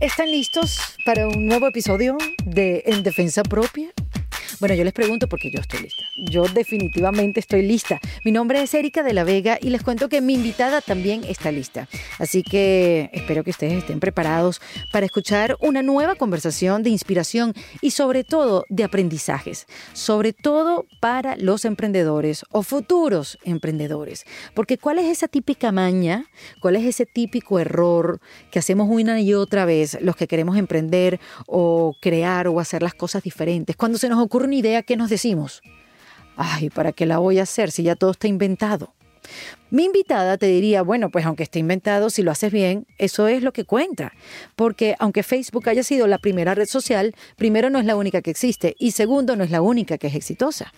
¿Están listos para un nuevo episodio de En Defensa Propia? Bueno, yo les pregunto porque yo estoy lista. Yo definitivamente estoy lista. Mi nombre es Erika de la Vega y les cuento que mi invitada también está lista. Así que espero que ustedes estén preparados para escuchar una nueva conversación de inspiración y sobre todo de aprendizajes. Sobre todo para los emprendedores o futuros emprendedores. Porque ¿cuál es esa típica maña? ¿Cuál es ese típico error que hacemos una y otra vez los que queremos emprender o crear o hacer las cosas diferentes? Cuando se nos ocurre una idea, ¿qué nos decimos? Ay, ¿para qué la voy a hacer si ya todo está inventado? Mi invitada te diría, bueno, pues aunque esté inventado, si lo haces bien, eso es lo que cuenta. Porque aunque Facebook haya sido la primera red social, primero no es la única que existe y segundo no es la única que es exitosa.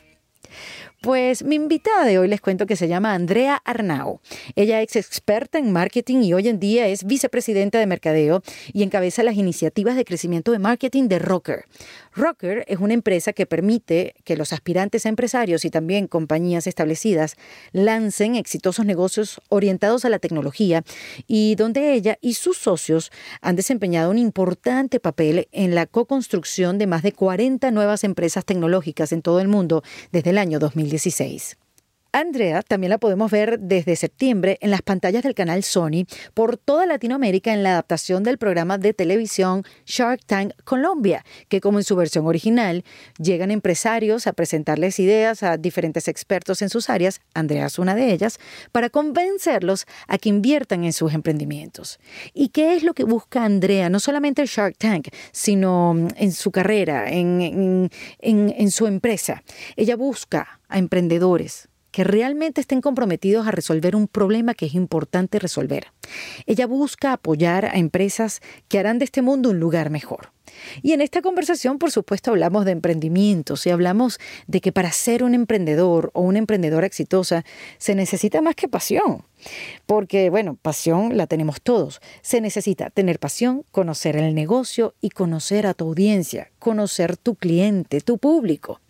Pues mi invitada de hoy les cuento que se llama Andrea Arnau. Ella es experta en marketing y hoy en día es vicepresidenta de mercadeo y encabeza las iniciativas de crecimiento de marketing de Rocker. Rocker es una empresa que permite que los aspirantes a empresarios y también compañías establecidas lancen exitosos negocios orientados a la tecnología y donde ella y sus socios han desempeñado un importante papel en la co-construcción de más de 40 nuevas empresas tecnológicas en todo el mundo desde el año 2000. 2016. Andrea también la podemos ver desde septiembre en las pantallas del canal Sony por toda Latinoamérica en la adaptación del programa de televisión Shark Tank Colombia, que como en su versión original llegan empresarios a presentarles ideas a diferentes expertos en sus áreas, Andrea es una de ellas, para convencerlos a que inviertan en sus emprendimientos. ¿Y qué es lo que busca Andrea? No solamente el Shark Tank, sino en su carrera, en, en, en su empresa. Ella busca a emprendedores que realmente estén comprometidos a resolver un problema que es importante resolver. Ella busca apoyar a empresas que harán de este mundo un lugar mejor. Y en esta conversación, por supuesto, hablamos de emprendimientos y hablamos de que para ser un emprendedor o una emprendedora exitosa se necesita más que pasión. Porque, bueno, pasión la tenemos todos. Se necesita tener pasión, conocer el negocio y conocer a tu audiencia, conocer tu cliente, tu público.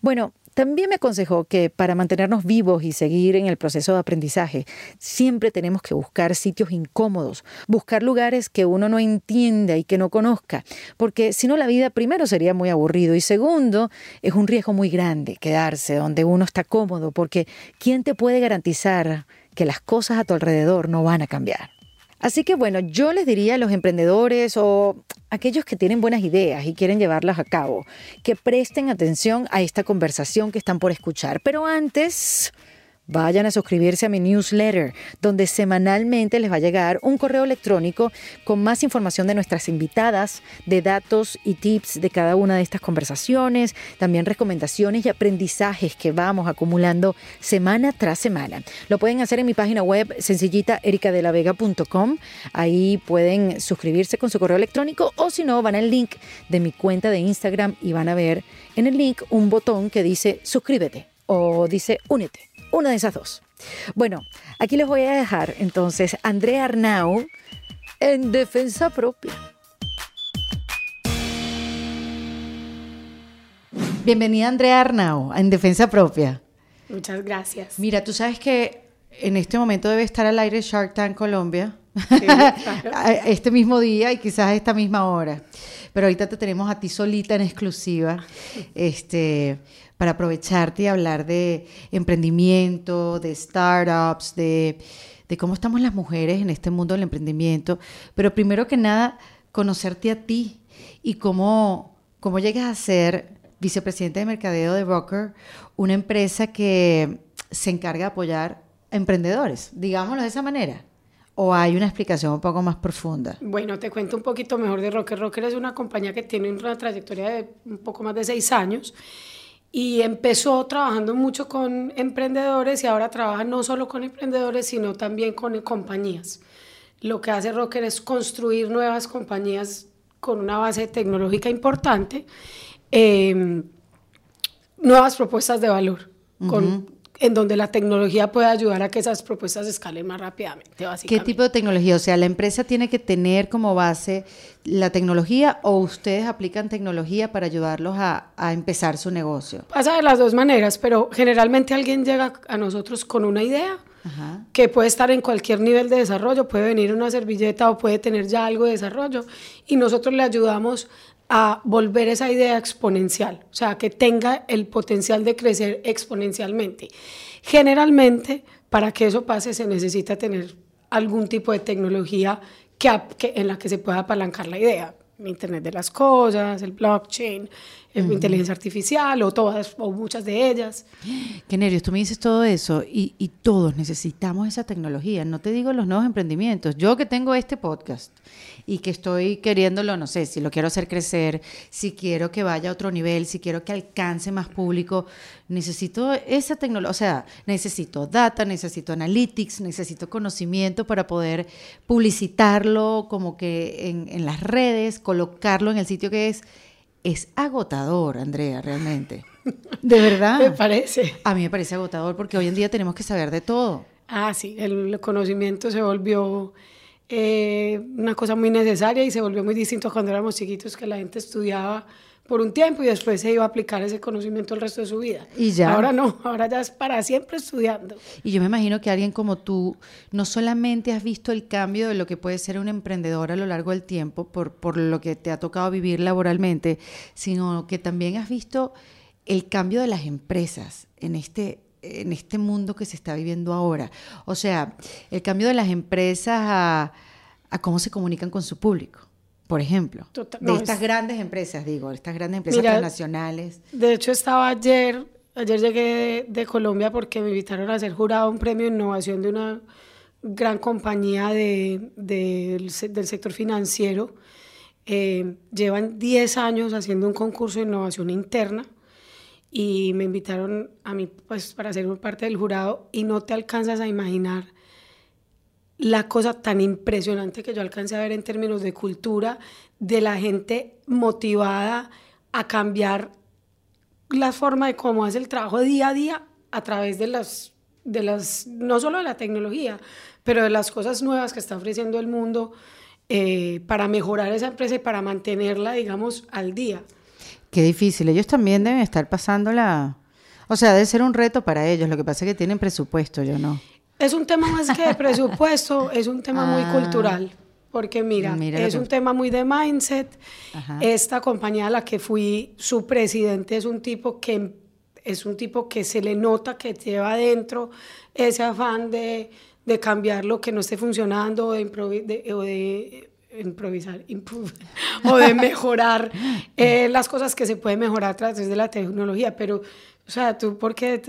Bueno, también me aconsejó que para mantenernos vivos y seguir en el proceso de aprendizaje, siempre tenemos que buscar sitios incómodos, buscar lugares que uno no entienda y que no conozca, porque si no la vida primero sería muy aburrido y segundo es un riesgo muy grande quedarse donde uno está cómodo, porque ¿quién te puede garantizar que las cosas a tu alrededor no van a cambiar? Así que bueno, yo les diría a los emprendedores o aquellos que tienen buenas ideas y quieren llevarlas a cabo, que presten atención a esta conversación que están por escuchar. Pero antes, Vayan a suscribirse a mi newsletter, donde semanalmente les va a llegar un correo electrónico con más información de nuestras invitadas, de datos y tips de cada una de estas conversaciones, también recomendaciones y aprendizajes que vamos acumulando semana tras semana. Lo pueden hacer en mi página web sencillita ericadelavega.com. Ahí pueden suscribirse con su correo electrónico o si no, van al link de mi cuenta de Instagram y van a ver en el link un botón que dice suscríbete o dice únete una de esas dos. Bueno, aquí les voy a dejar entonces Andrea Arnau en defensa propia. Bienvenida Andrea Arnau en defensa propia. Muchas gracias. Mira, tú sabes que en este momento debe estar al aire Shark Tank Colombia. este mismo día y quizás a esta misma hora. Pero ahorita te tenemos a ti solita en exclusiva. Este, para aprovecharte y hablar de emprendimiento, de startups, de, cómo estamos las mujeres en este mundo del emprendimiento. Pero primero que nada, conocerte a ti y cómo, cómo llegas a ser vicepresidente de mercadeo de Rocker, una empresa que se encarga de apoyar a emprendedores, digámoslo de esa manera. ¿O hay una explicación un poco más profunda? Bueno, te cuento un poquito mejor de Rocker. Rocker es una compañía que tiene una trayectoria de un poco más de seis años y empezó trabajando mucho con emprendedores y ahora trabaja no solo con emprendedores, sino también con compañías. Lo que hace Rocker es construir nuevas compañías con una base tecnológica importante, em, nuevas propuestas de valor, con en donde la tecnología puede ayudar a que esas propuestas escalen más rápidamente, ¿Qué tipo de tecnología? O sea, ¿la empresa tiene que tener como base la tecnología o ustedes aplican tecnología para ayudarlos a, a empezar su negocio? Pasa de las dos maneras, pero generalmente alguien llega a nosotros con una idea que puede estar en cualquier nivel de desarrollo, puede venir una servilleta o puede tener ya algo de desarrollo, y nosotros le ayudamos a volver esa idea exponencial, o sea, que tenga el potencial de crecer exponencialmente. Generalmente, para que eso pase, se necesita tener algún tipo de tecnología que, en la que se pueda apalancar la idea. Internet de las cosas, el blockchain, inteligencia artificial o todas o muchas de ellas. Qué nervios, tú me dices todo eso y, y, todos necesitamos esa tecnología. No te digo los nuevos emprendimientos. Yo que tengo este podcast y que estoy queriéndolo, no sé, si lo quiero hacer crecer, si quiero que vaya a otro nivel, si quiero que alcance más público, necesito esa tecnología, o sea, necesito data, necesito analytics, necesito conocimiento para poder publicitarlo como que en, en las redes, colocarlo en el sitio que es es agotador, Andrea, realmente. De verdad. Me parece. A mí me parece agotador porque hoy en día tenemos que saber de todo. Ah, sí, el conocimiento se volvió eh, una cosa muy necesaria y se volvió muy distinto cuando éramos chiquitos que la gente estudiaba por un tiempo y después se iba a aplicar ese conocimiento el resto de su vida. Y ya. Ahora no, ahora ya es para siempre estudiando. Y yo me imagino que alguien como tú no solamente has visto el cambio de lo que puede ser un emprendedor a lo largo del tiempo por, por lo que te ha tocado vivir laboralmente, sino que también has visto el cambio de las empresas en este en este mundo que se está viviendo ahora. O sea, el cambio de las empresas a, a cómo se comunican con su público por ejemplo, de estas grandes empresas, digo, estas grandes empresas internacionales. De hecho, estaba ayer, ayer llegué de, Colombia porque me invitaron a ser jurado a un premio de innovación de una gran compañía de, del sector financiero. Eh, llevan 10 años haciendo un concurso de innovación interna y me invitaron a mí pues para ser parte del jurado y no te alcanzas a imaginar la cosa tan impresionante que yo alcancé a ver en términos de cultura, de la gente motivada a cambiar la forma de cómo hace el trabajo día a día a través de las, de las no solo de la tecnología, pero de las cosas nuevas que está ofreciendo el mundo eh, para mejorar esa empresa y para mantenerla, digamos, al día. Qué difícil. Ellos también deben estar pasándola. O sea, debe ser un reto para ellos. Lo que pasa es que tienen presupuesto, yo no. Es un tema más que de presupuesto, es un tema muy ah. cultural. Porque mira, es un tema muy de mindset. Esta compañía a la que fui, su presidente es un tipo que es un tipo que se le nota que lleva adentro ese afán de, de cambiar lo que no esté funcionando o de, improvisar o de mejorar eh, las cosas que se pueden mejorar a través de la tecnología. Pero o sea, tú porque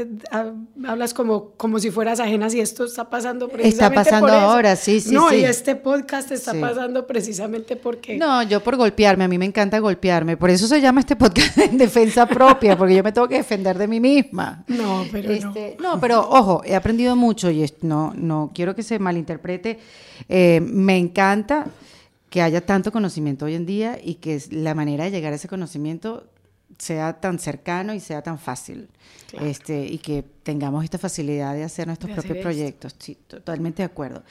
hablas como, como si fueras ajena si esto está pasando precisamente Está pasando ahora, sí, sí. No, y este podcast está pasando precisamente porque... No, yo por golpearme, a mí me encanta golpearme. Por eso se llama este podcast en defensa propia, porque yo me tengo que defender de mí misma. No, pero no. Este, no, pero ojo, he aprendido mucho y no, no quiero que se malinterprete. Eh, me encanta que haya tanto conocimiento hoy en día y que la manera de llegar a ese conocimiento sea tan cercano y sea tan fácil. Este, y que tengamos esta facilidad de hacer nuestros propios proyectos. Sí, totalmente de acuerdo.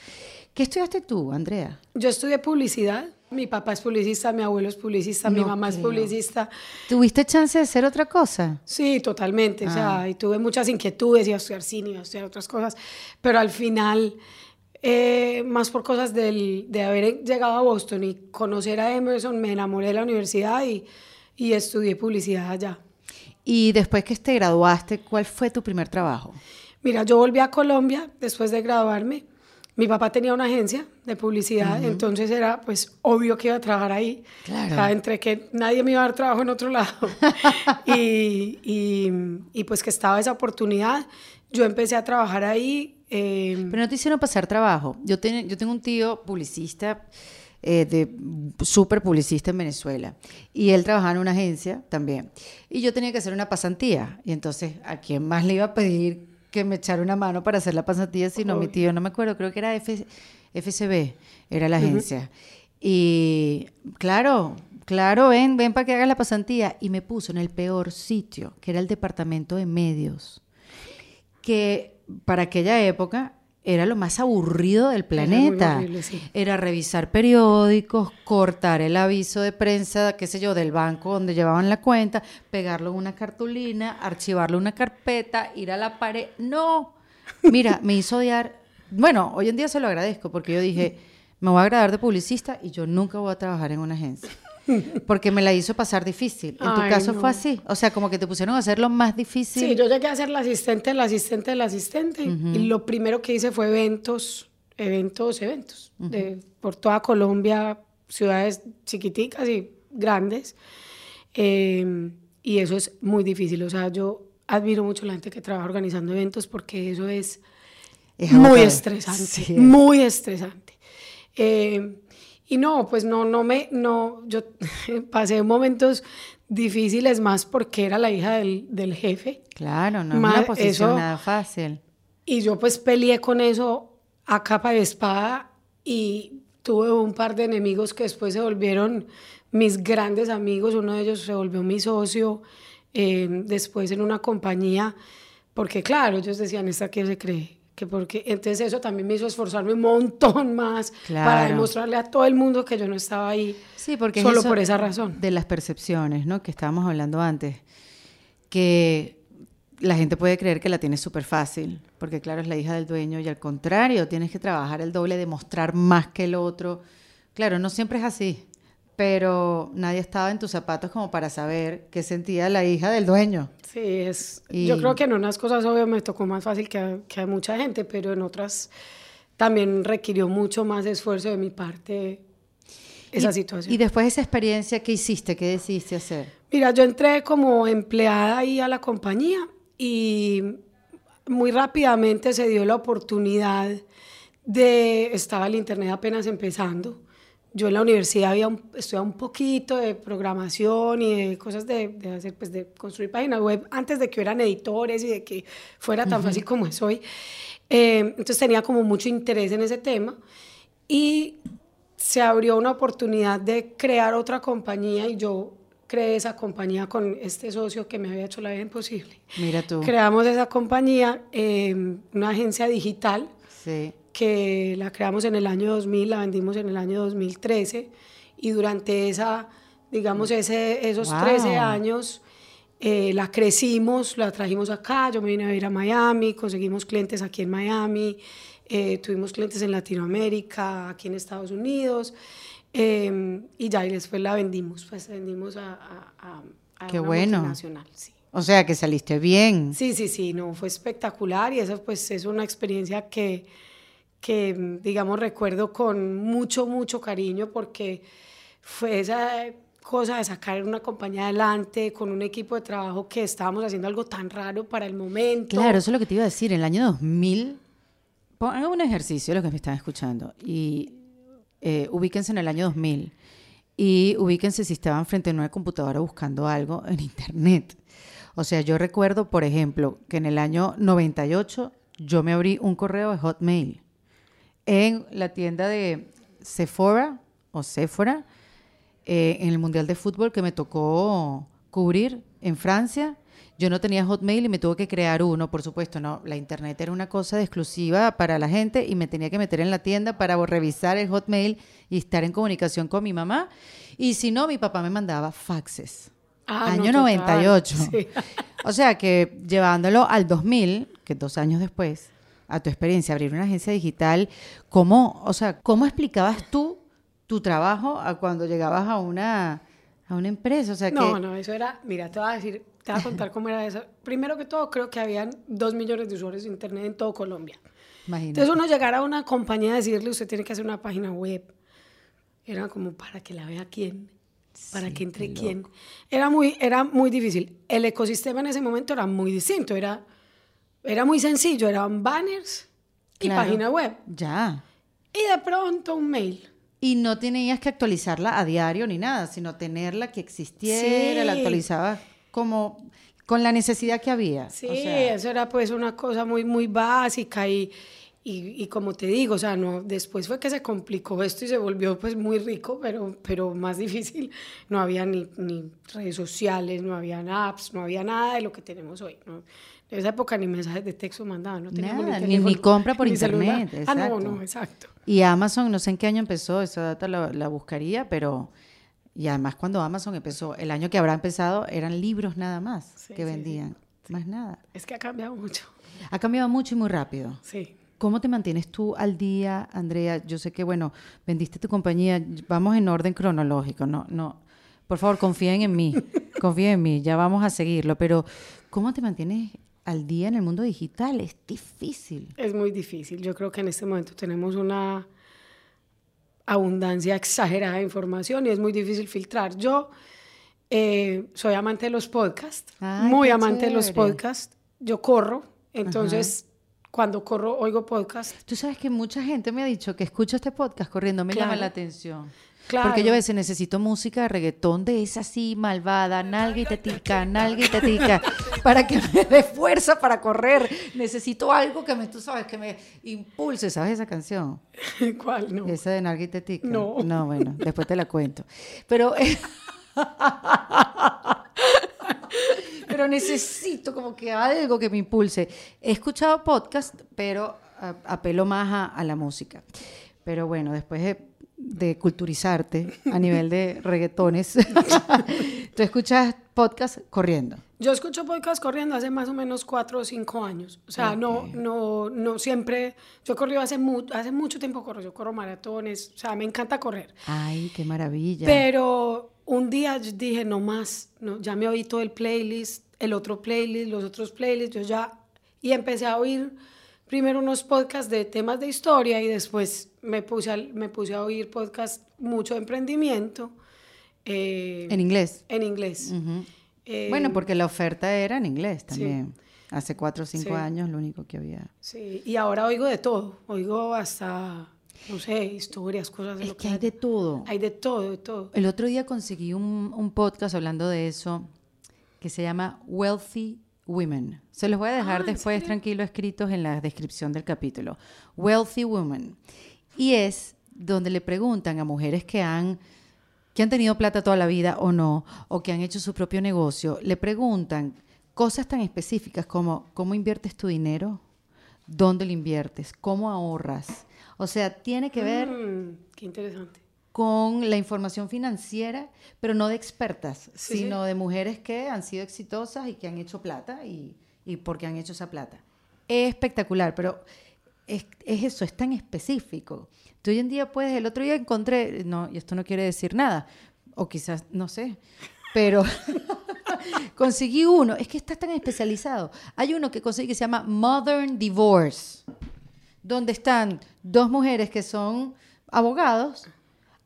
¿Qué estudiaste tú, Andrea? Yo estudié publicidad. Mi papá es publicista, mi abuelo es publicista, mi mamá es publicista. ¿Tuviste chance de hacer otra cosa? Sí, totalmente. O sea, ah. y tuve muchas inquietudes, iba a estudiar cine, iba a estudiar otras cosas, pero al final, eh, más por cosas del, de haber llegado a Boston y conocer a Emerson, me enamoré de la universidad y y estudié publicidad allá. Y después que te graduaste, ¿cuál fue tu primer trabajo? Mira, yo volví a Colombia después de graduarme. Mi papá tenía una agencia de publicidad, entonces era pues obvio que iba a trabajar ahí. Claro. entre que nadie me iba a dar trabajo en otro lado y, y, y, pues que estaba esa oportunidad, yo empecé a trabajar ahí. Eh, Pero no te hicieron pasar trabajo. Yo, yo tengo un tío publicista eh, de súper publicista en Venezuela. Y él trabajaba en una agencia también. Y yo tenía que hacer una pasantía. Y entonces, ¿a quién más le iba a pedir que me echara una mano para hacer la pasantía? Si no, mi tío, no me acuerdo, creo que era FCB, era la agencia. Y claro, claro, ven, ven para que hagas la pasantía. Y me puso en el peor sitio, que era el departamento de medios. Que para aquella época era lo más aburrido del planeta. Era, revisar periódicos, cortar el aviso de prensa, qué sé yo, del banco donde llevaban la cuenta, pegarlo en una cartulina, archivarlo en una carpeta, ir a la pared. No. Mira, me hizo odiar bueno, hoy en día se lo agradezco porque yo dije, me voy a agradar de publicista y yo nunca voy a trabajar en una agencia. Porque me la hizo pasar difícil. En tu Ay, caso no. fue así. O sea, como que te pusieron a hacer lo más difícil. Sí, yo llegué a ser la asistente, la asistente, la asistente. Y lo primero que hice fue eventos, eventos, eventos. de, por toda Colombia, ciudades chiquiticas y grandes. Eh, y eso es muy difícil. O sea, yo admiro mucho a la gente que trabaja organizando eventos porque eso es, Es muy estresante. Sí, muy estresante. Eh, y no, pues no, no me, no, yo pasé momentos difíciles más porque era la hija del, del jefe. Claro, no es Ma- una posición eso- nada fácil. Y yo pues peleé con eso a capa de espada y tuve un par de enemigos que después se volvieron mis grandes amigos. Uno de ellos se volvió mi socio eh, después en una compañía, porque claro, ellos decían, ¿esta qué se cree? Que porque, entonces eso también me hizo esforzarme un montón más para demostrarle a todo el mundo que yo no estaba ahí Sí, porque solo por esa razón. De las percepciones, ¿no? Que estábamos hablando antes. Que la gente puede creer que la tienes súper fácil, porque claro, es la hija del dueño y al contrario, tienes que trabajar el doble, demostrar más que el otro. Claro, no siempre es así, pero nadie estaba en tus zapatos como para saber qué sentía la hija del dueño. Sí, es, Y- yo creo que en unas cosas obvio me tocó más fácil que a, que a mucha gente, pero en otras también requirió mucho más esfuerzo de mi parte esa Y- situación. Y después de esa experiencia, ¿qué hiciste? ¿Qué decidiste hacer? Mira, yo entré como empleada ahí a la compañía y muy rápidamente se dio la oportunidad de, estaba el internet apenas empezando. Yo en la universidad había un- estudiado un poquito de programación y de cosas de, de hacer, pues de construir páginas web antes de que hubieran editores y de que fuera tan fácil como es hoy. Eh, entonces tenía como mucho interés en ese tema y se abrió una oportunidad de crear otra compañía y yo creé esa compañía con este socio que me había hecho la vida imposible. Mira tú. Creamos esa compañía, eh, una agencia digital Sí. Que la creamos en el año 2000, la vendimos en el año 2013 y durante esa, digamos, ese, esos Wow. 13 años eh, la crecimos, la trajimos acá, yo me vine a vivir a Miami, conseguimos clientes aquí en Miami, eh, tuvimos clientes en Latinoamérica, aquí en Estados Unidos eh, y ya y después la vendimos, pues vendimos a, a, a- a Qué una bueno. multinacional, sí. O sea, que saliste bien. Sí, sí, sí, no, fue espectacular y eso pues es una experiencia que, que mm, digamos, recuerdo con mucho, mucho cariño porque fue esa cosa de sacar una compañía adelante con un equipo de trabajo que estábamos haciendo algo tan raro para el momento. Claro, eso es lo que te iba a decir. En el año 2000, pon- hagan un ejercicio los que me están escuchando y eh, ubíquense en el año 2000 y ubíquense si estaban frente a una computadora buscando algo en internet. O sea, yo recuerdo, por ejemplo, que en el año 98 yo me abrí un correo de Hotmail en la tienda de Sephora o Sephora eh, en el Mundial de Fútbol que me tocó cubrir en Francia. Yo no tenía Hotmail y me tuve que crear uno, por supuesto, no, la internet era una cosa de exclusiva para la gente y me tenía que meter en la tienda para revisar el Hotmail y estar en comunicación con mi mamá. Y si no, mi papá me mandaba faxes. Ah, no, año total, 98. sí. O sea que llevándolo al 2000, que dos años después, a tu experiencia, abrir una agencia digital, ¿cómo, o sea, cómo explicabas tú tu trabajo a cuando llegabas a una, a una empresa? O sea, No, que, no, eso era, mira, te voy a decir, te voy a contar cómo era eso. Primero que todo, creo que habían dos millones de usuarios de internet en todo Colombia. imagínate. Entonces uno llegar a una compañía y decirle, usted tiene que hacer una página web, era como para que la vea quién, para Sí, que entre quién. Era muy, era muy difícil. El ecosistema en ese momento era muy distinto, era, era muy sencillo, eran banners y Claro. página web. Ya. Y de pronto un mail. Y no tenías que actualizarla a diario ni nada, sino tenerla que existiera, la Sí. actualizabas como con la necesidad que había. Sí, O sea, eso era pues una cosa muy, muy básica y, y, y como te digo, o sea, no, después fue que se complicó esto y se volvió pues muy rico, pero, pero más difícil. No había ni, ni redes sociales, no había apps, no había nada de lo que tenemos hoy. ¿no? En esa época ni mensajes de texto mandaban, no teníamos Nada, ni- teléfono, ni compra por ni internet, Ah, no, no, exacto. Y Amazon, no sé en qué año empezó, esa data la, la buscaría, pero... Y además cuando Amazon empezó, el año que habrá empezado, eran libros nada más Sí, que sí. vendían, más nada. Es que ha cambiado mucho. Ha cambiado mucho y muy rápido. Sí. ¿Cómo te mantienes tú al día, Andrea? Yo sé que, bueno, vendiste tu compañía, vamos en orden cronológico, no, no. Por favor, confíen en mí, confíen en mí, ya vamos a seguirlo, pero ¿cómo te mantienes al día en el mundo digital? Es difícil. Es muy difícil. Yo creo que en este momento tenemos una abundancia exagerada de información y es muy difícil filtrar. Yo eh, soy amante de los podcasts, muy amante de los podcasts. Yo corro, entonces cuando corro oigo podcast. Tú sabes que mucha gente me ha dicho que escucho este podcast corriendo, me llama la atención. Porque yo a veces necesito música de reggaetón de esa así malvada, nalga y tetica, nalga y tetica, para que me dé fuerza para correr. Necesito algo que me, tú sabes, que me impulse. ¿Sabes esa canción? ¿Cuál? No. Esa de nalga y tetica. No. No, bueno, después te la cuento. Pero... pero necesito como que algo que me impulse. He escuchado podcast, pero apelo más a, la música. Pero bueno, después de, de culturizarte a nivel de reggaetones, tú escuchas podcast corriendo. Yo escucho podcast corriendo hace más o menos cuatro o cinco años. O sea, no, no, no siempre. Yo he corrido hace, hace mucho tiempo, corro, yo corro maratones. O sea, me encanta correr. Ay, qué maravilla. Pero un día dije, no más, no, ya me oí todo el playlist, el otro playlist, los otros playlists, yo ya, y empecé a oír primero unos podcasts de temas de historia y después me puse a, me puse a oír podcasts mucho de emprendimiento. Eh, ¿En inglés? En inglés. Eh, bueno, porque la oferta era en inglés también. Hace cuatro o cinco años lo único que había. Sí, y ahora oigo de todo, oigo hasta no sé, historias, cosas de es que, hay de todo. Hay de todo, de todo. El otro día conseguí un, un, podcast hablando de eso que se llama Wealthy Women. Se los voy a dejar ah, después tranquilo escritos en la descripción del capítulo. Wealthy Women. Y es donde le preguntan a mujeres que han que han tenido plata toda la vida o no, o que han hecho su propio negocio, le preguntan cosas tan específicas como cómo inviertes tu dinero, dónde lo inviertes, cómo ahorras, o sea, tiene que ver... Mm, qué interesante. Con la información financiera, pero no de expertas, sino de mujeres que han sido exitosas y que han hecho plata y, y porque han hecho esa plata. Es espectacular, pero es, es, eso, es tan específico. Tú hoy en día puedes, el otro día encontré, no, y esto no quiere decir nada, o quizás, no sé, pero conseguí uno, es que está tan especializado. Hay uno que conseguí que se llama Modern Divorce donde están dos mujeres que son abogados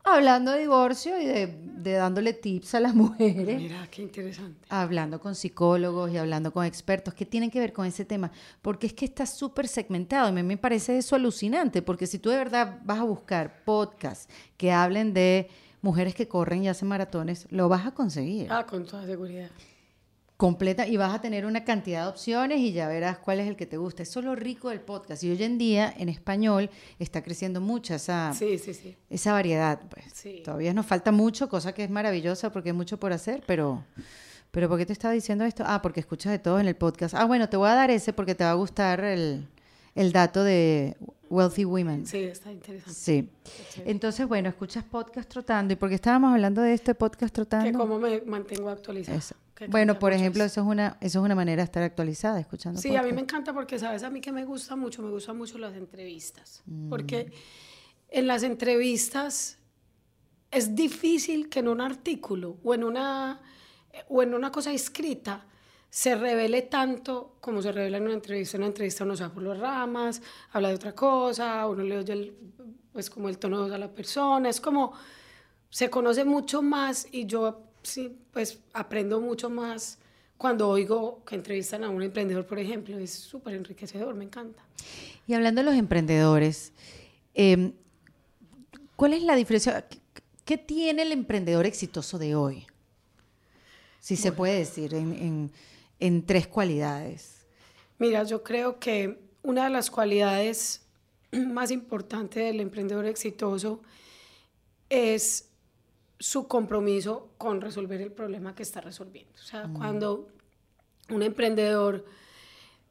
hablando de divorcio y de, dándole tips a las mujeres. Mira, qué interesante. Hablando con psicólogos y hablando con expertos que tienen que ver con ese tema, porque es que está súper segmentado. A mí me parece eso alucinante, porque si tú de verdad vas a buscar podcasts que hablen de mujeres que corren y hacen maratones, lo vas a conseguir. Ah, con toda seguridad completa y vas a tener una cantidad de opciones y ya verás cuál es el que te gusta. Eso es lo rico del podcast. Y hoy en día en español está creciendo mucho esa, esa variedad. Pues. Todavía nos falta mucho, cosa que es maravillosa porque hay mucho por hacer, pero... ¿Pero por qué te estaba diciendo esto? Ah, porque escuchas de todo en el podcast. Ah, bueno, te voy a dar ese porque te va a gustar el, el dato de Wealthy Women. Sí, está interesante. Sí. Entonces, bueno, escuchas podcast trotando. ¿Y por qué estábamos hablando de este podcast trotando? Que cómo me mantengo actualizada. Bueno, por ejemplo, eso es una eso es una manera de estar actualizada, escuchando. Sí, a mí me encanta porque sabes a mí que me gusta mucho, me gustan mucho las entrevistas, mm. porque en las entrevistas es difícil que en un artículo o en una o en una cosa escrita se revele tanto como se revela en una entrevista. En una entrevista uno se va por las ramas, habla de otra cosa, uno le oye el, pues como el tono a la persona, es como se conoce mucho más y yo sí, pues aprendo mucho más cuando oigo que entrevistan a un emprendedor, por ejemplo. Es súper enriquecedor, me encanta. Y hablando de los emprendedores, em, ¿cuál es la diferencia? ¿Qué tiene el emprendedor exitoso de hoy? Si se puede decir, en, en tres cualidades. Mira, yo creo que una de las cualidades más importantes del emprendedor exitoso es su compromiso con resolver el problema que está resolviendo. O sea, cuando un emprendedor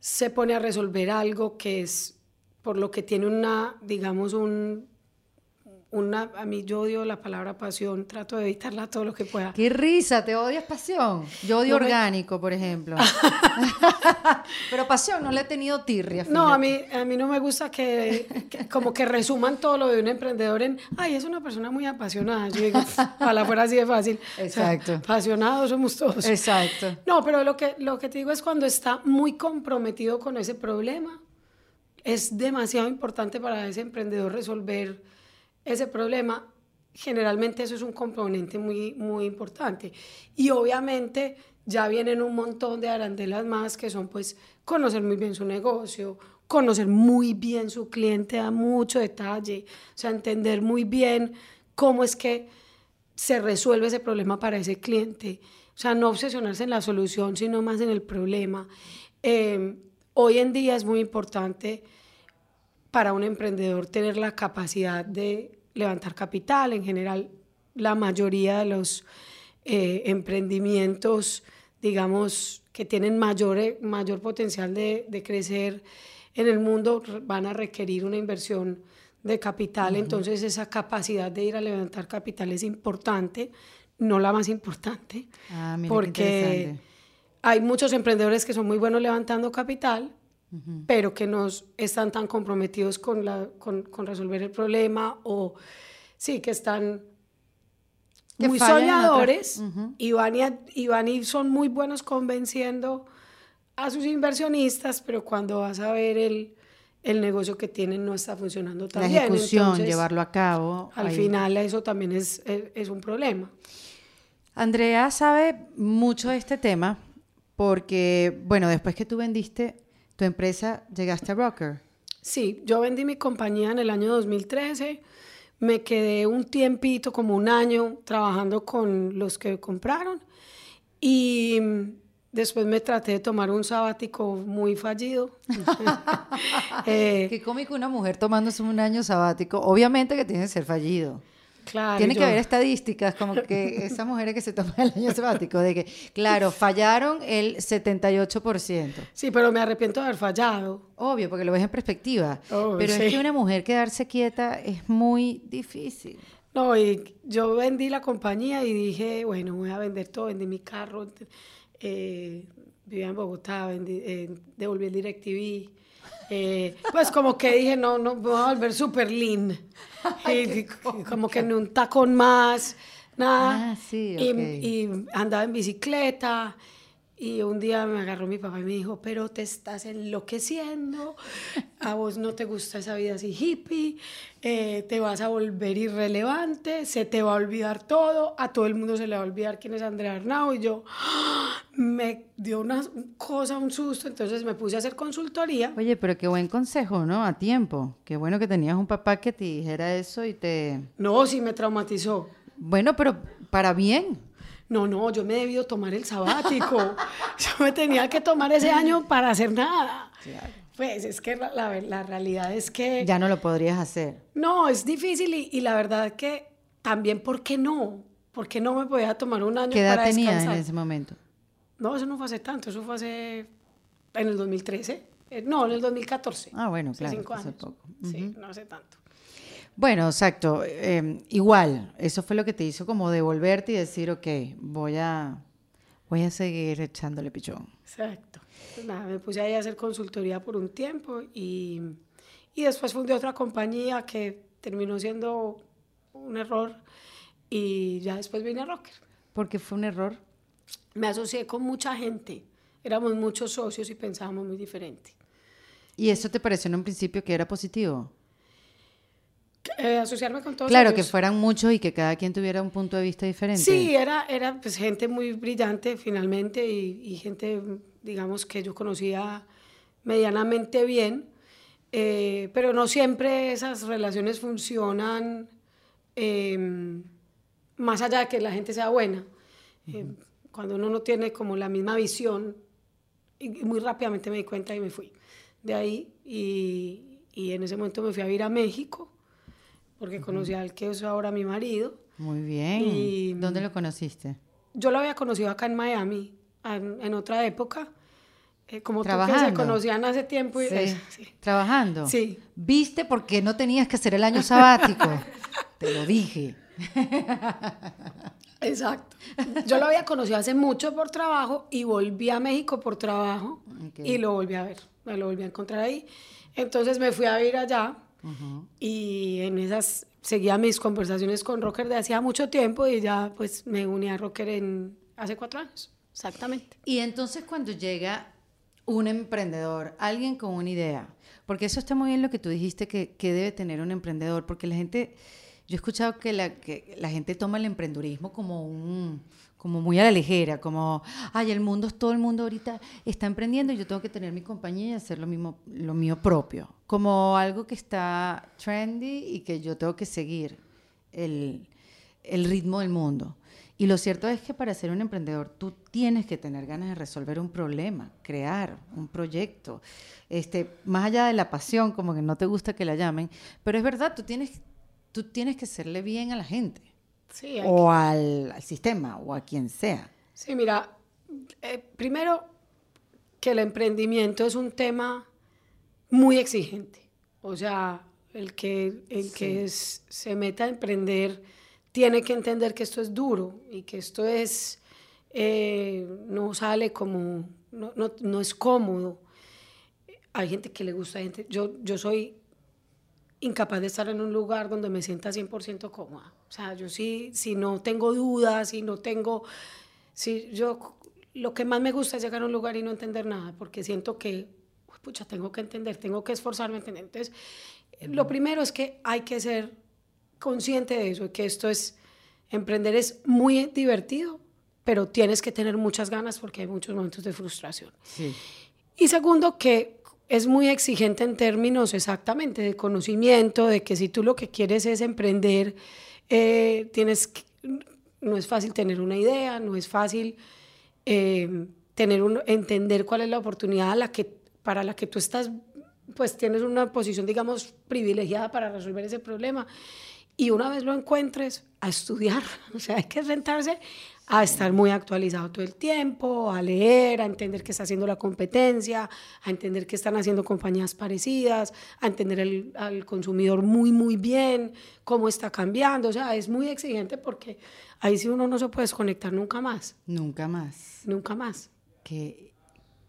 se pone a resolver algo que es por lo que tiene una, digamos, un, una, a mí yo odio la palabra pasión, trato de evitarla todo lo que pueda. Qué risa, ¿te odias pasión? Yo odio orgánico, por ejemplo. Pero pasión no le he tenido tirria. No, a mí, a mí no me gusta que, como que resuman todo lo de un emprendedor en, ay, es una persona muy apasionada. Yo digo, la fuera así de fácil. Exacto. apasionados somos todos. Exacto. No, pero lo que, lo que te digo es cuando está muy comprometido con ese problema, es demasiado importante para ese emprendedor resolver ese problema. Generalmente eso es un componente muy, muy importante. Y obviamente ya vienen un montón de arandelas más que son pues conocer muy bien su negocio, conocer muy bien su cliente a mucho detalle, o sea, entender muy bien cómo es que se resuelve ese problema para ese cliente. O sea, no obsesionarse en la solución, sino más en el problema. Eh, hoy en día es muy importante para un emprendedor tener la capacidad de levantar capital. En general, la mayoría de los eh, emprendimientos, digamos, que tienen mayor, eh, mayor potencial de, de, crecer en el mundo van a requerir una inversión de capital. Entonces, esa capacidad de ir a levantar capital es importante, no la más importante, ah, porque hay muchos emprendedores que son muy buenos levantando capital, pero que no están tan comprometidos con, la, con, con, resolver el problema o sí, que están muy soñadores y, van y, van y son muy buenos convenciendo a sus inversionistas, pero cuando vas a ver el, el negocio que tienen no está funcionando tan bien. La ejecución, llevarlo a cabo. Al final eso también es, es, es un problema. Andrea sabe mucho de este tema porque, bueno, después que tú vendiste tu empresa, llegaste a Broker. Sí, yo vendí mi compañía en el año 2013. Me quedé un tiempito, como un año, trabajando con los que compraron. Y después me traté de tomar un sabático muy fallido. eh, Qué cómico una mujer tomándose un año sabático. Obviamente que tiene que ser fallido. Tiene que haber estadísticas como que esas mujeres que se toman el año sabático, de que, claro, fallaron el 78%. Sí, pero me arrepiento de haber fallado. Obvio, porque lo ves en perspectiva. pero es que una mujer quedarse quieta es muy difícil. No, y yo vendí la compañía y dije, bueno, voy a vender todo, vendí mi carro, eh, vivía en Bogotá, eh, devolví el DirecTV. Eh, pues como que dije, no, no, voy a volver súper lean. y, como que en un tacón más, nada. Ah, sí, y, andaba en bicicleta. Y un día me agarró mi papá y me dijo, pero te estás enloqueciendo, a vos no te gusta esa vida así hippie, eh, te vas a volver irrelevante, se te va a olvidar todo, a todo el mundo se le va a olvidar quién es Andrea Arnau. Y yo me dio una cosa, un susto, entonces me puse a hacer consultoría. Oye, pero qué buen consejo, ¿no? A tiempo. Qué bueno que tenías un papá que te dijera eso y te... No, sí me traumatizó. Bueno, pero para bien no, no, yo me he debido tomar el sabático. yo me tenía que tomar ese año para hacer nada. Pues es que la, la, realidad es que... Ya no lo podrías hacer. No, es difícil y, y la verdad que también, ¿por qué no? ¿Por qué no me podía tomar un año ¿Qué edad tenías en ese momento? No, eso no fue hace tanto, eso fue hace... en el 2013. Eh, no, en el 2014. Ah, bueno, claro. Cinco años. Hace poco. Sí, no hace tanto. Bueno, exacto. Em, igual, eso fue lo que te hizo como devolverte y decir, ok, voy a, voy a seguir echándole pichón. Exacto. Pues nada, me puse ahí a hacer consultoría por un tiempo y, y después fundé otra compañía que terminó siendo un error y ya después vine a Rocker. ¿Por qué fue un error? Me asocié con mucha gente. Éramos muchos socios y pensábamos muy diferente. ¿Y eso te pareció en un principio que era positivo? Eh, asociarme con todos Claro, que fueran muchos y que cada quien tuviera un punto de vista diferente. Sí, era, era pues, gente muy brillante finalmente y, gente, digamos, que yo conocía medianamente bien, eh, pero no siempre esas relaciones funcionan em, más allá de que la gente sea buena. Eh, cuando uno no tiene como la misma visión, y muy rápidamente me di cuenta y me fui de ahí y, y en ese momento me fui a ir a México porque conocí al que es ahora mi marido. Muy bien. Y, ¿Dónde lo conociste? Yo lo había conocido acá en Miami, en, otra época. Eh, como ¿Trabajando? tú que se conocían hace tiempo. Y, ¿Trabajando? Sí. ¿Viste por qué no tenías que hacer el año sabático? te lo dije. Exacto. Yo lo había conocido hace mucho por trabajo y volví a México por trabajo y lo volví a ver, me lo volví a encontrar ahí. Entonces me fui a ir allá y en esas seguía mis conversaciones con Rocker de hacía mucho tiempo y ya pues me uní a Rocker en, hace cuatro años, exactamente. Y entonces cuando llega un emprendedor, alguien con una idea, porque eso está muy bien lo que tú dijiste que, que debe tener un emprendedor, porque la gente yo he escuchado que la, que la gente toma el emprendurismo como un como muy a la ligera, como, ay, el mundo, todo el mundo ahorita está emprendiendo y yo tengo que tener mi compañía y hacer lo mismo, lo mío propio, como algo que está trendy y que yo tengo que seguir el, el ritmo del mundo. Y lo cierto es que para ser un emprendedor tú tienes que tener ganas de resolver un problema, crear un proyecto, este, más allá de la pasión, como que no te gusta que la llamen, pero es verdad, tú tienes tú tienes que serle bien a la gente. Sí, o al, sistema, o a quien sea. Sí, mira, eh, primero que el emprendimiento es un tema muy exigente. O sea, el que, el que se meta a emprender tiene que entender que esto es duro y que esto es, eh, no sale como, no, no, no, es cómodo. Hay gente que le gusta, gente, yo, yo soy incapaz de estar en un lugar donde me sienta 100% cómoda. O sea, yo sí, si no tengo dudas, si no tengo, si yo, lo que más me gusta es llegar a un lugar y no entender nada, porque siento que, pucha, tengo que entender, tengo que esforzarme a entender. Entonces, lo primero es que hay que ser consciente de eso, que esto es, emprender es muy divertido, pero tienes que tener muchas ganas porque hay muchos momentos de frustración. Sí. Y segundo, que es muy exigente en términos exactamente de conocimiento, de que si tú lo que quieres es emprender, eh, tienes no es fácil tener una idea, no es fácil eh, tener un, entender cuál es la oportunidad a la que, para la que tú estás, pues tienes una posición, digamos, privilegiada para resolver ese problema. Y una vez lo encuentres, a estudiar, o sea, hay que sentarse a estar muy actualizado todo el tiempo, a leer, a entender qué está haciendo la competencia, a entender qué están haciendo compañías parecidas, a entender el, al consumidor muy, muy bien, cómo está cambiando. O sea, es muy exigente porque ahí sí uno no se puede desconectar nunca más. Nunca más. Nunca más. Qué,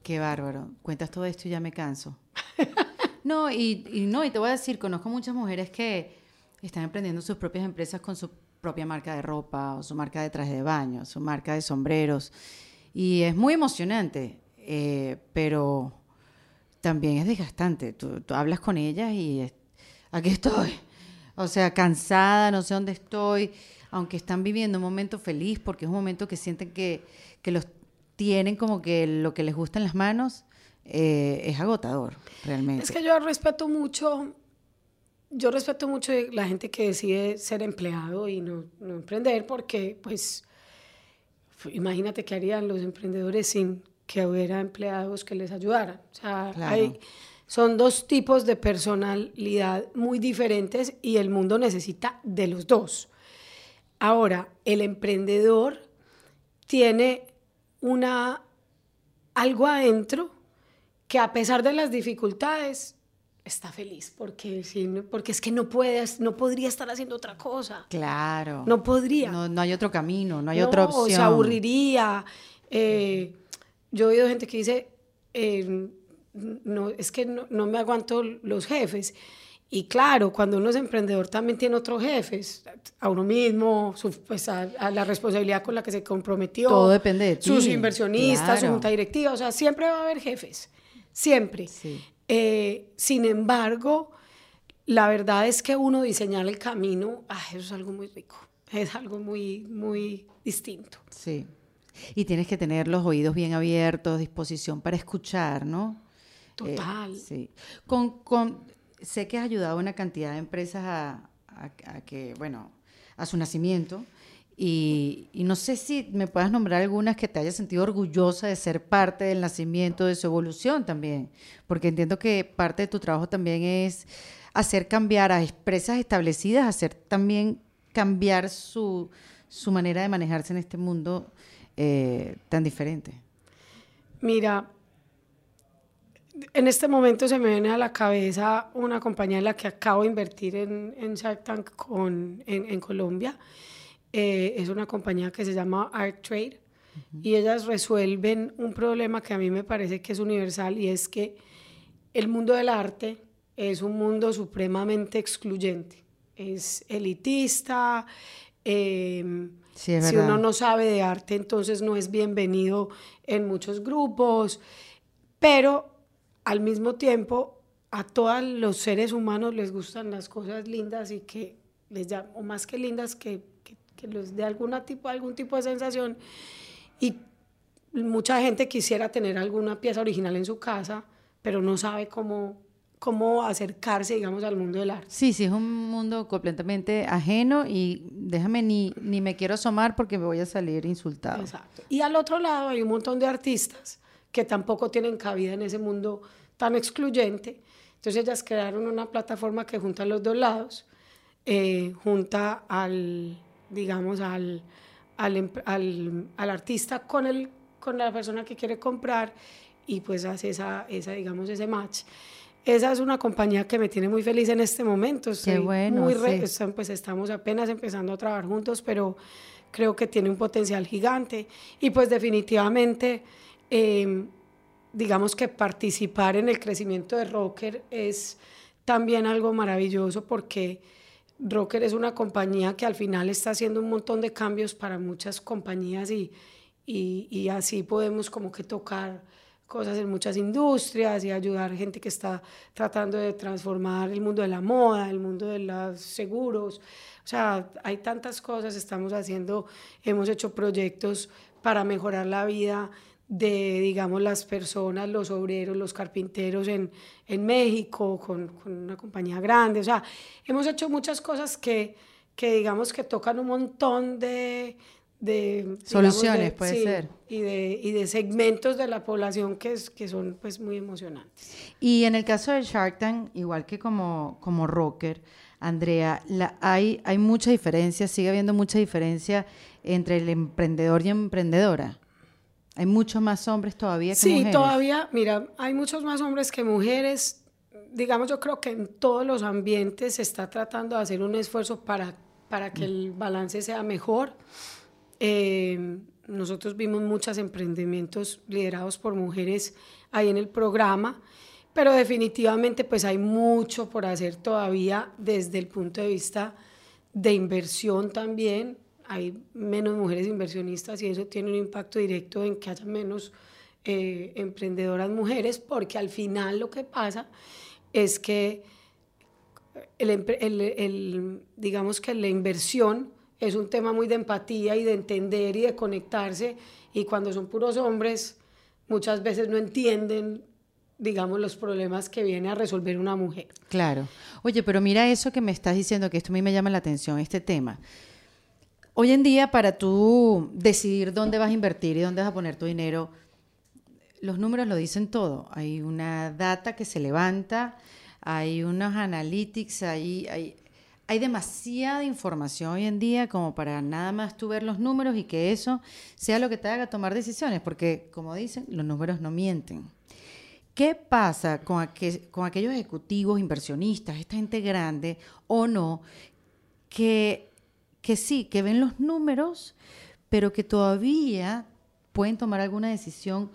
qué bárbaro. Cuentas todo esto y ya me canso. no, y, y no, y te voy a decir, conozco muchas mujeres que están emprendiendo sus propias empresas con su propia marca de ropa o su marca de traje de baño, su marca de sombreros. Y es muy emocionante, eh, pero también es desgastante. Tú, hablas con ellas y aquí estoy. O sea, cansada, no sé dónde estoy, aunque están viviendo un momento feliz porque es un momento que sienten que, que los tienen como que lo que les gusta en las manos, eh, es agotador, realmente. Es que yo respeto mucho yo respeto mucho la gente que decide ser empleado y no, no emprender porque, pues, imagínate qué harían los emprendedores sin que hubiera empleados que les ayudaran. O sea, hay, son dos tipos de personalidad muy diferentes y el mundo necesita de los dos. Ahora, el emprendedor tiene una, algo adentro que a pesar de las dificultades está feliz porque, sí, porque es que no puedes, no podría estar haciendo otra cosa. Claro. No podría. No, hay otro camino, no hay otra opción. se aburriría. Eh, yo he oído gente que dice, eh, no, es que no, me aguanto los jefes. Y claro, cuando uno es emprendedor también tiene otros jefes, a uno mismo, pues a, la responsabilidad con la que se comprometió. Todo depende de ti. Sus inversionistas, su junta directiva, o sea, siempre va a haber jefes, siempre. Sí. Eh, sin embargo, la verdad es que uno diseñar el camino, eso es algo muy rico, es algo muy, muy distinto. Sí. Y tienes que tener los oídos bien abiertos, disposición para escuchar, ¿no? Total. Eh, sí. Con, con, sé que has ayudado a una cantidad de empresas a, a que, bueno, a su nacimiento. Y, no sé si me puedas nombrar algunas que te hayas sentido orgullosa de ser parte del nacimiento, de su evolución también, porque entiendo que parte de tu trabajo también es hacer cambiar a empresas establecidas, hacer también cambiar su, su manera de manejarse en este mundo eh, tan diferente. Mira, en este momento se me viene a la cabeza una compañía en la que acabo de invertir en, en Shark Tank con, en, en Colombia. Eh, es una compañía que se llama Art Trade y ellas resuelven un problema que a mí me parece que es universal y es que el mundo del arte es un mundo supremamente excluyente. Es elitista. Eh, si uno no sabe de arte, entonces no es bienvenido en muchos grupos, pero al mismo tiempo a todos los seres humanos les gustan las cosas lindas y que les llaman, o más que lindas, que, que, les dé alguna tipo, algún tipo de sensación. Y mucha gente quisiera tener alguna pieza original en su casa, pero no sabe cómo, cómo acercarse, digamos, al mundo del arte. Sí, sí, es un mundo completamente ajeno y déjame ni, ni me quiero asomar porque me voy a salir insultado. Exacto. Y al otro lado hay un montón de artistas que tampoco tienen cabida en ese mundo tan excluyente. Entonces ellas crearon una plataforma que junta los dos lados, eh, junta al, digamos, al, al, al, al, artista con, el, con la persona que quiere comprar y pues hace esa, esa, digamos, ese match. Esa es una compañía que me tiene muy feliz en este momento. Estoy Qué bueno, muy Pues estamos apenas empezando a trabajar juntos, pero creo que tiene un potencial gigante. Y pues definitivamente, eh, digamos que participar en el crecimiento de Rocker es también algo maravilloso porque Rocker es una compañía que al final está haciendo un montón de cambios para muchas compañías y, y, y así podemos como que tocar cosas en muchas industrias y ayudar gente que está tratando de transformar el mundo de la moda, el mundo de los seguros. O sea, hay tantas cosas, estamos haciendo, hemos hecho proyectos para mejorar la vida de, digamos, las personas, los obreros, los carpinteros en, en México, con, con, una compañía grande. O sea, hemos hecho muchas cosas que, que digamos, que tocan un montón de, de soluciones, puede ser. Y de, y de segmentos de la población que, es, que son pues muy emocionantes. Y en el caso de Shark Tank, igual que como, como rocker, Andrea, la, hay, hay mucha diferencia, sigue habiendo mucha diferencia entre el emprendedor y emprendedora. Hay muchos más hombres todavía que mujeres. Sí, todavía, mira, hay muchos más hombres que mujeres. Digamos, yo creo que en todos los ambientes se está tratando de hacer un esfuerzo para, para que el balance sea mejor. Eh, nosotros vimos muchos emprendimientos liderados por mujeres ahí en el programa, pero definitivamente pues hay mucho por hacer todavía desde el punto de vista de inversión también. Hay menos mujeres inversionistas y eso tiene un impacto directo en que haya menos eh, emprendedoras mujeres, porque al final lo que pasa es que el, el, el, digamos que la inversión es un tema muy de empatía y de entender y de conectarse y cuando son puros hombres muchas veces no entienden digamos los problemas que viene a resolver una mujer. Claro. Oye, pero mira eso que me estás diciendo que esto a mí me llama la atención este tema. Hoy en día para tú decidir dónde vas a invertir y dónde vas a poner tu dinero, los números lo dicen todo. Hay una data que se levanta, hay unos analytics, hay, hay, hay demasiada información hoy en día como para nada más tú ver los números y que eso sea lo que te haga tomar decisiones, porque como dicen, los números no mienten. ¿Qué pasa con, con aquellos ejecutivos, inversionistas, esta gente grande o no, que, que sí, que ven los números, pero que todavía pueden tomar alguna decisión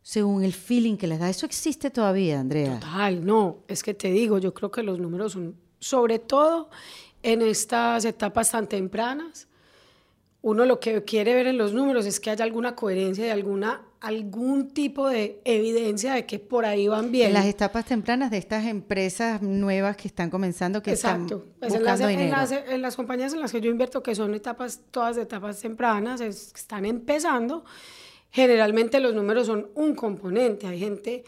según el feeling que les da? ¿Eso existe todavía, Andrea? Total, no, es que te digo, yo creo que los números son sobre todo en estas etapas tan tempranas. Uno lo que quiere ver en los números es que haya alguna coherencia y alguna, algún tipo de evidencia de que por ahí van bien. En las etapas tempranas de estas empresas nuevas que están comenzando, que Exacto. están pues en, las, en, las, en, las, compañías en las que yo invierto, que son etapas, todas etapas tempranas, están empezando, generalmente los números son un componente. Hay gente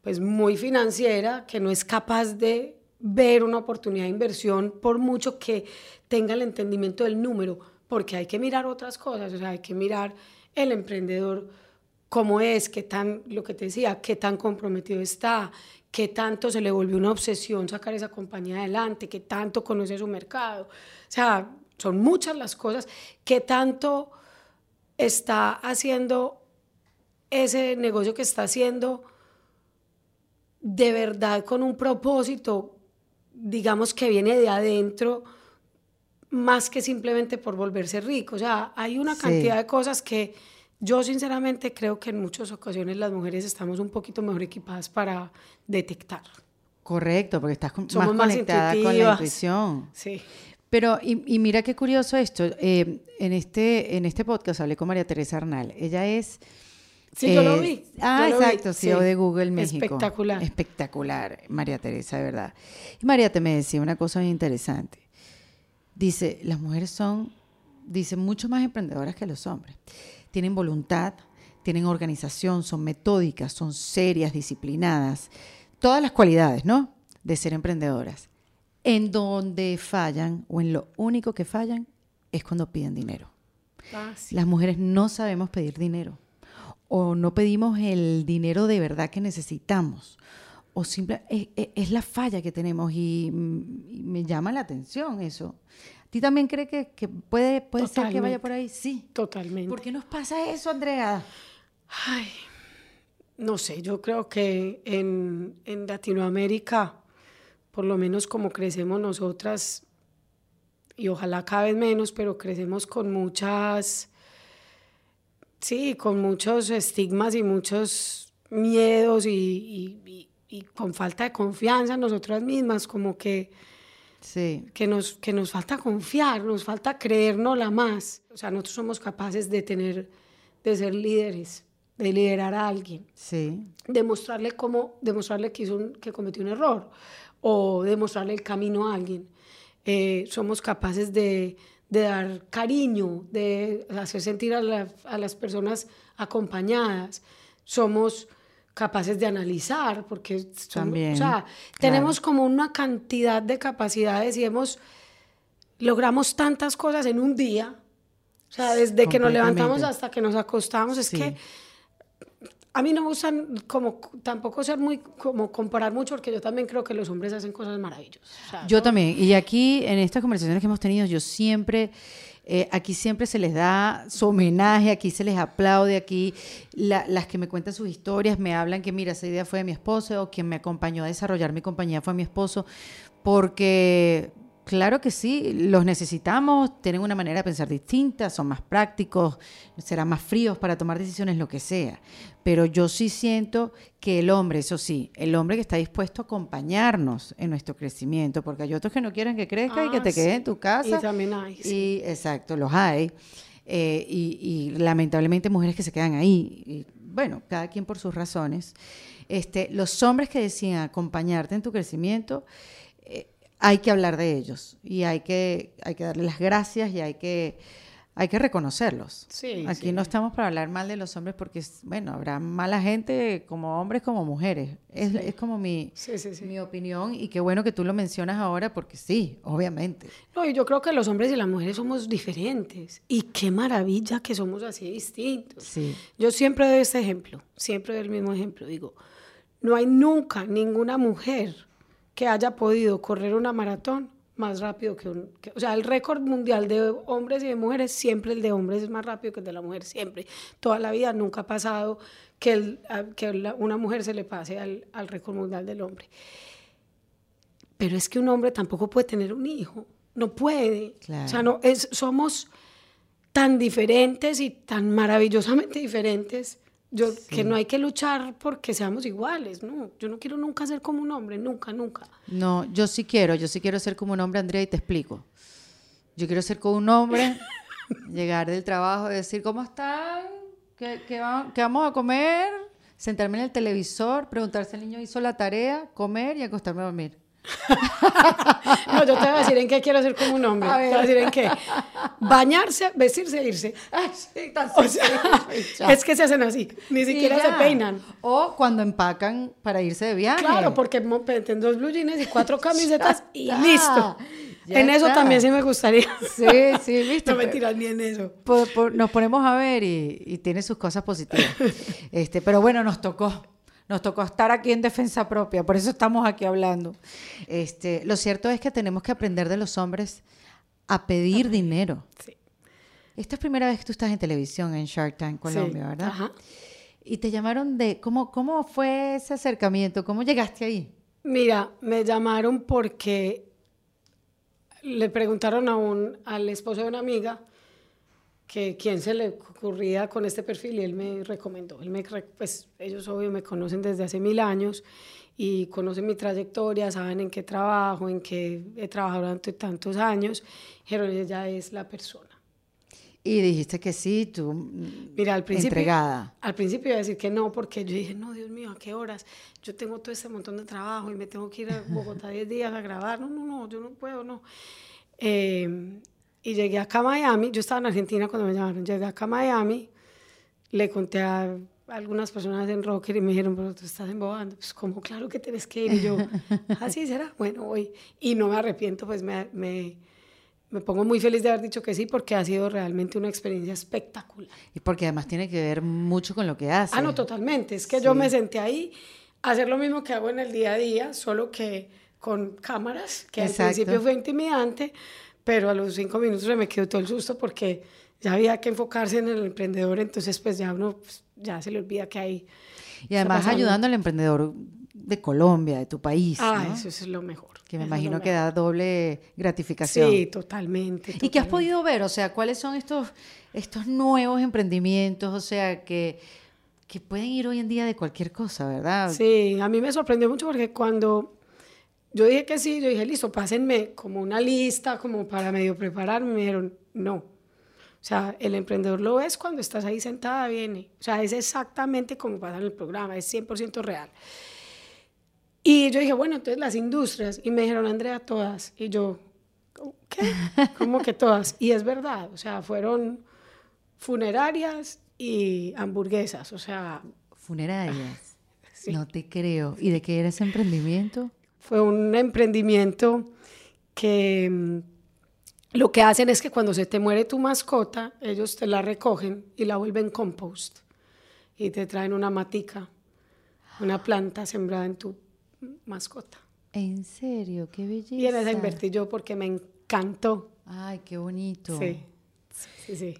pues muy financiera que no es capaz de ver una oportunidad de inversión por mucho que tenga el entendimiento del número, porque hay que mirar otras cosas, o sea, hay que mirar el emprendedor cómo es, qué tan, lo que te decía, qué tan comprometido está, qué tanto se le volvió una obsesión sacar esa compañía adelante, qué tanto conoce su mercado. O sea, son muchas las cosas, qué tanto está haciendo ese negocio que está haciendo de verdad con un propósito, digamos que viene de adentro, más que simplemente por volverse rico. O sea, hay una cantidad de cosas que yo sinceramente creo que en muchas ocasiones las mujeres estamos un poquito mejor equipadas para detectar. Correcto, porque estás más, conectada con la intuición. Sí. Pero, y, mira qué curioso esto, eh, en, este, en este podcast hablé con María Teresa Arnal. Ella es... Sí, yo lo vi. Ah, exacto, CEO de Google México. Espectacular. Espectacular, María Teresa, de verdad. Y María te me decía una cosa muy interesante. Dice, las mujeres son, dice, mucho más emprendedoras que los hombres. Tienen voluntad, tienen organización, son metódicas, son serias, disciplinadas. Todas las cualidades, ¿no? De ser emprendedoras. En donde fallan, o en lo único que fallan, es cuando piden dinero. Ah, las mujeres no sabemos pedir dinero. O no pedimos el dinero de verdad que necesitamos o simple, es, la falla que tenemos y, me llama la atención eso. ¿Ti también cree que, que puede, puede ser que vaya por ahí? Sí. Totalmente. ¿Por qué nos pasa eso, Andrea? Ay, no sé, yo creo que en, en Latinoamérica, por lo menos como crecemos nosotras, y ojalá cada vez menos, pero crecemos con muchas, sí, con muchos estigmas y muchos miedos y y con falta de confianza en nosotras mismas, como que, sí. que, nos, que nos falta confiar, nos falta creernos la más. O sea, nosotros somos capaces de tener, de ser líderes, de liderar a alguien, sí. demostrarle cómo, demostrarle que, hizo que cometió un error o demostrarle el camino a alguien. Eh, somos capaces de, de, dar cariño, de hacer sentir a, a las personas acompañadas. Somos capaces de analizar, porque También, tenemos como una cantidad de capacidades y hemos logramos tantas cosas en un día. O sea, desde que nos levantamos hasta que nos acostamos, es que a mí no me gusta como tampoco ser muy como comparar mucho porque yo también creo que los hombres hacen cosas maravillosas. yo también y aquí en estas conversaciones que hemos tenido yo siempre eh, aquí siempre se les da su homenaje, aquí se les aplaude, aquí las que me cuentan sus historias me hablan que mira, esa idea fue de mi esposo o quien me acompañó a desarrollar mi compañía fue mi esposo, porque Claro que sí, los necesitamos, tienen una manera de pensar distinta, son más prácticos, serán más fríos para tomar decisiones, lo que sea. Pero yo sí siento que el hombre, eso sí, el hombre que está dispuesto a acompañarnos en nuestro crecimiento, porque hay otros que no quieren que crezca y que te ah, quedes en tu casa. Y también hay. Y, exacto, los hay. Eh, y, lamentablemente mujeres que se quedan ahí. Y, bueno, cada quien por sus razones. Este, los hombres que deciden acompañarte en tu crecimiento, hay que hablar de ellos y hay que, hay que darles las gracias y hay que, hay que reconocerlos. Sí, Aquí no estamos para hablar mal de los hombres porque, bueno, habrá mala gente como hombres como mujeres. Es, es como mi, mi opinión y qué bueno que tú lo mencionas ahora porque sí, obviamente. No, y yo creo que los hombres y las mujeres somos diferentes y qué maravilla que somos así distintos. Sí. Yo siempre doy este ejemplo, siempre doy el mismo ejemplo. Digo, no hay nunca ninguna mujer que haya podido correr una maratón más rápido que un... o sea, el récord mundial de hombres y de mujeres, siempre el de hombres es más rápido que el de la mujer, siempre. Toda la vida nunca ha pasado que, el, que una mujer se le pase al, al récord mundial del hombre. Pero es que un hombre tampoco puede tener un hijo, no puede. O sea, no, es, somos tan diferentes y tan maravillosamente diferentes yo, Que no hay que luchar porque seamos iguales, no. Yo no quiero nunca ser como un hombre, nunca, nunca. No, yo sí quiero, yo sí quiero ser como un hombre, Andrea, y te explico. Yo quiero ser como un hombre, llegar del trabajo decir, ¿cómo están? ¿Qué, qué, vamos a comer? Sentarme en el televisor, preguntarse si el niño hizo la tarea, comer y acostarme a dormir. no, yo te voy a decir en qué quiero ser como un hombre. Te voy a decir en qué. Bañarse, vestirse e irse. es que se hacen así, ni siquiera se peinan. O cuando empacan para irse de viaje. Claro, porque meten dos blue jeans y cuatro camisetas y listo. en eso también sí me gustaría. Sí, sí, listo. no me tiras ni en eso. nos ponemos a ver y, y tiene sus cosas positivas. Este, pero bueno, nos tocó nos tocó estar aquí en defensa propia, por eso estamos aquí hablando. Este, lo cierto es que tenemos que aprender de los hombres a pedir dinero. Sí. Esta es la primera vez que tú estás en televisión en Shark Tank Colombia, ¿verdad? Ajá. Y te llamaron de, ¿cómo, ¿cómo fue ese acercamiento? ¿Cómo llegaste ahí? Mira, me llamaron porque le preguntaron a un, al esposo de una amiga que quién se le ocurría con este perfil y él me recomendó. Él me, pues ellos obvio me conocen desde hace mil años y conocen mi trayectoria, saben en qué trabajo, en qué he trabajado durante tantos años. Dijeron, ella es la persona. Y dijiste que sí, tú Mira, al principio, entregada. Al principio iba a decir que no, porque yo dije, no, Dios mío, ¿a qué horas? Yo tengo todo este montón de trabajo y me tengo que ir a Bogotá 10 días a grabar. No, no, no, yo no puedo, no. Eh, y llegué acá a Miami, yo estaba en Argentina cuando me llamaron, llegué acá a Miami, le conté a algunas personas en Rocker y me dijeron, pero tú estás embobando, pues como claro que tienes que ir, y yo, así ¿Ah, será, bueno, voy, y no me arrepiento, pues me, me, me, pongo muy feliz de haber dicho que sí, porque ha sido realmente una experiencia espectacular. Y porque además tiene que ver mucho con lo que haces. Ah, no, totalmente, es que yo me senté ahí. A hacer lo mismo que hago en el día a día, solo que con cámaras, que al principio fue intimidante, pero a los cinco minutos se me quedó todo el susto porque ya había que enfocarse en el emprendedor, entonces pues ya uno pues, ya se le olvida que hay... Y además ayudando al emprendedor de Colombia, de tu país. Ah, eso es lo mejor. Que me imagino que da doble gratificación. Sí, totalmente, ¿Y qué has podido ver? O sea, ¿cuáles son estos, estos nuevos emprendimientos? O sea, que, que pueden ir hoy en día de cualquier cosa, ¿verdad? Sí, a mí me sorprendió mucho porque cuando yo dije que sí, yo dije, listo, pásenme como una lista, como para medio prepararme. Me dijeron, no. O sea, el emprendedor lo ves cuando estás ahí sentada, viene. O sea, es exactamente como pasa en el programa, es 100% real. Y yo dije, bueno, entonces las industrias. Y me dijeron, Andrea, todas. Y yo, ¿qué? ¿Cómo que todas? Y es verdad, o sea, fueron funerarias y hamburguesas, o sea... Funerarias. No te creo. ¿Y de qué era ese emprendimiento? Fue un emprendimiento que mm, lo que hacen es que cuando se te muere tu mascota, ellos te la recogen y la vuelven compost y te traen una matica, una planta sembrada en tu mascota. ¿En serio? ¡Qué belleza! Y en esa invertí yo porque me encantó. ¡Ay, qué bonito! Sí, sí, sí.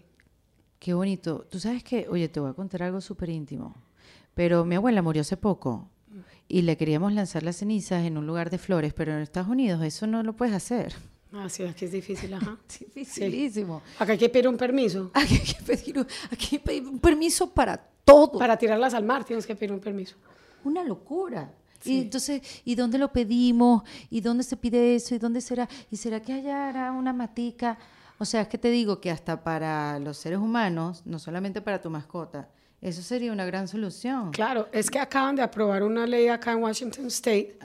Qué bonito. Tú sabes que, oye, te voy a contar algo súper íntimo, pero mi abuela murió hace poco y le queríamos lanzar las cenizas en un lugar de flores, pero en Estados Unidos eso no lo puedes hacer. Ah, sí, aquí es difícil, ajá. Dificilísimo. Acá hay que pedir un permiso. Aquí hay que pedir un, aquí hay que pedir un permiso para todo. Para tirarlas al mar tienes que pedir un permiso. Una locura. Y entonces, ¿y dónde lo pedimos? ¿Y dónde se pide eso? ¿Y dónde será? ¿Y será que allá una matica? O sea, es que te digo que hasta para los seres humanos, no solamente para tu mascota, eso sería una gran solución. Claro, es que acaban de aprobar una ley acá en Washington State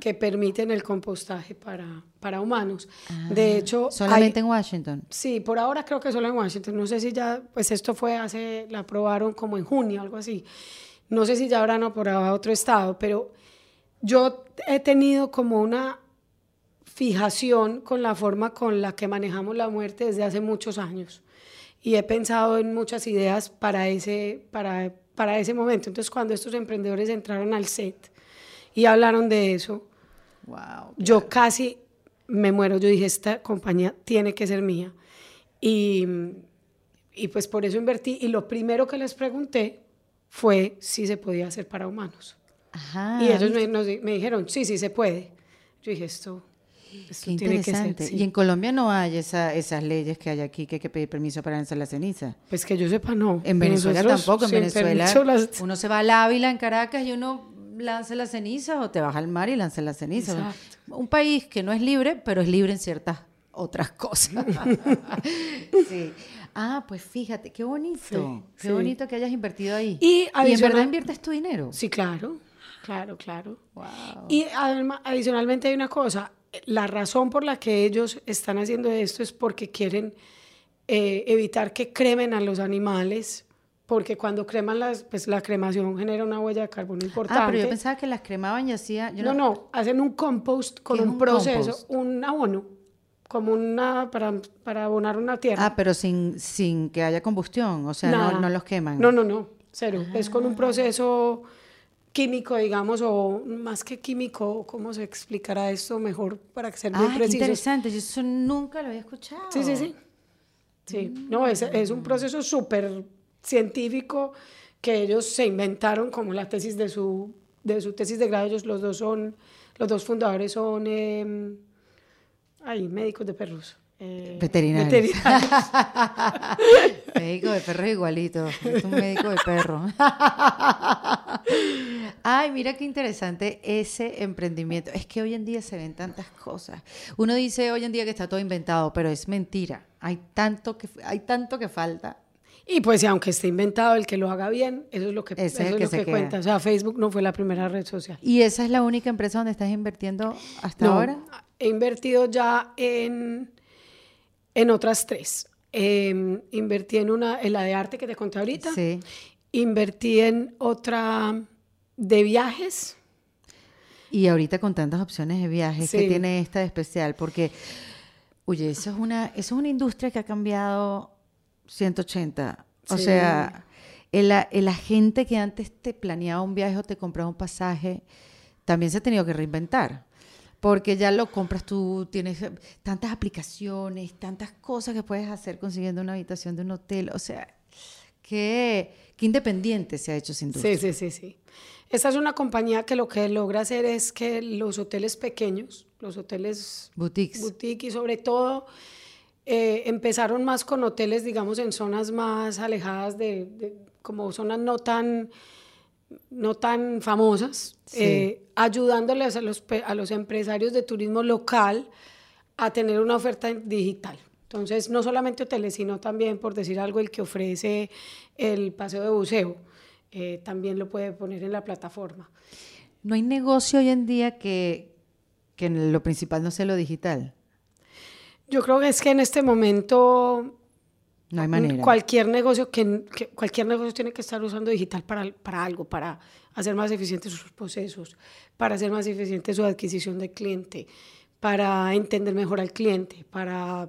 que permiten el compostaje para, para humanos. de ah, hecho... ¿Solamente en Washington? Sí, por ahora creo que solo en Washington. No sé si ya, pues esto fue hace, la aprobaron como en junio, algo así. No sé si ya habrán aprobado a otro estado, pero yo he tenido como una fijación con la forma con la que manejamos la muerte desde hace muchos años y he pensado en muchas ideas para ese, para, para ese momento. Entonces, cuando estos emprendedores entraron al set y hablaron de eso, wow, yo casi me muero. Yo dije, esta compañía tiene que ser mía. Y, y pues por eso invertí. Y lo primero que les pregunté fue si se podía hacer para humanos. y ellos me, me, dijeron, sí, sí se puede. Yo dije, esto Qué interesante. Y en Colombia no hay esa, esas leyes que hay aquí que hay que pedir permiso para lanzar la ceniza. Pues que yo sepa, no. En Venezuela tampoco. En Venezuela uno se va al Ávila, en Caracas, y uno lanza la ceniza o te vas al mar y lanza la ceniza. Un país que no es libre, pero es libre en ciertas otras cosas. sí. Ah, pues fíjate, qué bonito. qué bonito que hayas invertido ahí. Y, ¿Y en verdad inviertes tu dinero. Sí, claro. Claro, claro. Y además, adicionalmente hay una cosa, la razón por la que ellos están haciendo esto es porque quieren eh, evitar que cremen a los animales, porque cuando creman las, pues la cremación genera una huella de carbono importante. Ah, pero yo pensaba que las cremaban y hacía... no, no, hacen un compost con un, proceso, un abono, como una, para, para abonar una tierra. Ah, pero sin, sin que haya combustión, o sea, no, no, los queman. No, no, no, cero. Es con un proceso químico, digamos, o más que químico, ¿cómo se explicará esto mejor para que sea muy ah, interesante, yo eso nunca lo había escuchado. Sí, sí, sí. Sí, no, es, es un proceso súper científico que ellos se inventaron como la tesis de su, de su tesis de grado. Ellos los dos son, los dos fundadores son eh, médicos de perros. Eh, veterinarios. médico de perros igualito. Es un médico de perro. Ay, mira qué interesante ese emprendimiento. Es que hoy en día se ven tantas cosas. Uno dice hoy en día que está todo inventado, pero es mentira. Hay tanto que, hay tanto que falta. Y pues aunque esté inventado, el que lo haga bien, eso es lo que, eso es lo que cuenta. O sea, Facebook no fue la primera red social. ¿Y esa es la única empresa donde estás invirtiendo hasta ahora? He invertido ya en, en otras tres. Em, invertí en una, en la de arte que te conté ahorita. Sí. Invertí en otra de viajes. Y ahorita con tantas opciones de viajes, que tiene esta de especial? Porque, oye, eso es una, eso es una industria que ha cambiado 180. O sea, el, el, agente que antes te planeaba un viaje o te compraba un pasaje, también se ha tenido que reinventar. Porque ya lo compras tú, tienes tantas aplicaciones, tantas cosas que puedes hacer consiguiendo una habitación de un hotel. O sea, qué, qué independiente se ha hecho sin duda. Sí, sí, sí, sí. Esta es una compañía que lo que logra hacer es que los hoteles pequeños, los hoteles boutiques, boutique y sobre todo eh, empezaron más con hoteles, digamos, en zonas más alejadas de, como zonas no tan, no tan famosas, eh, ayudándoles a los, a los empresarios de turismo local a tener una oferta digital. Entonces, no solamente hoteles, sino también, por decir algo, el que ofrece el paseo de buceo, eh, también lo puede poner en la plataforma. ¿No hay negocio hoy en día que, que lo principal no sea lo digital? Yo creo que es que en este momento no hay manera. Cualquier negocio que, cualquier negocio tiene que estar usando digital para, para algo, para hacer más eficientes sus procesos, para hacer más eficiente su adquisición de cliente, para entender mejor al cliente, para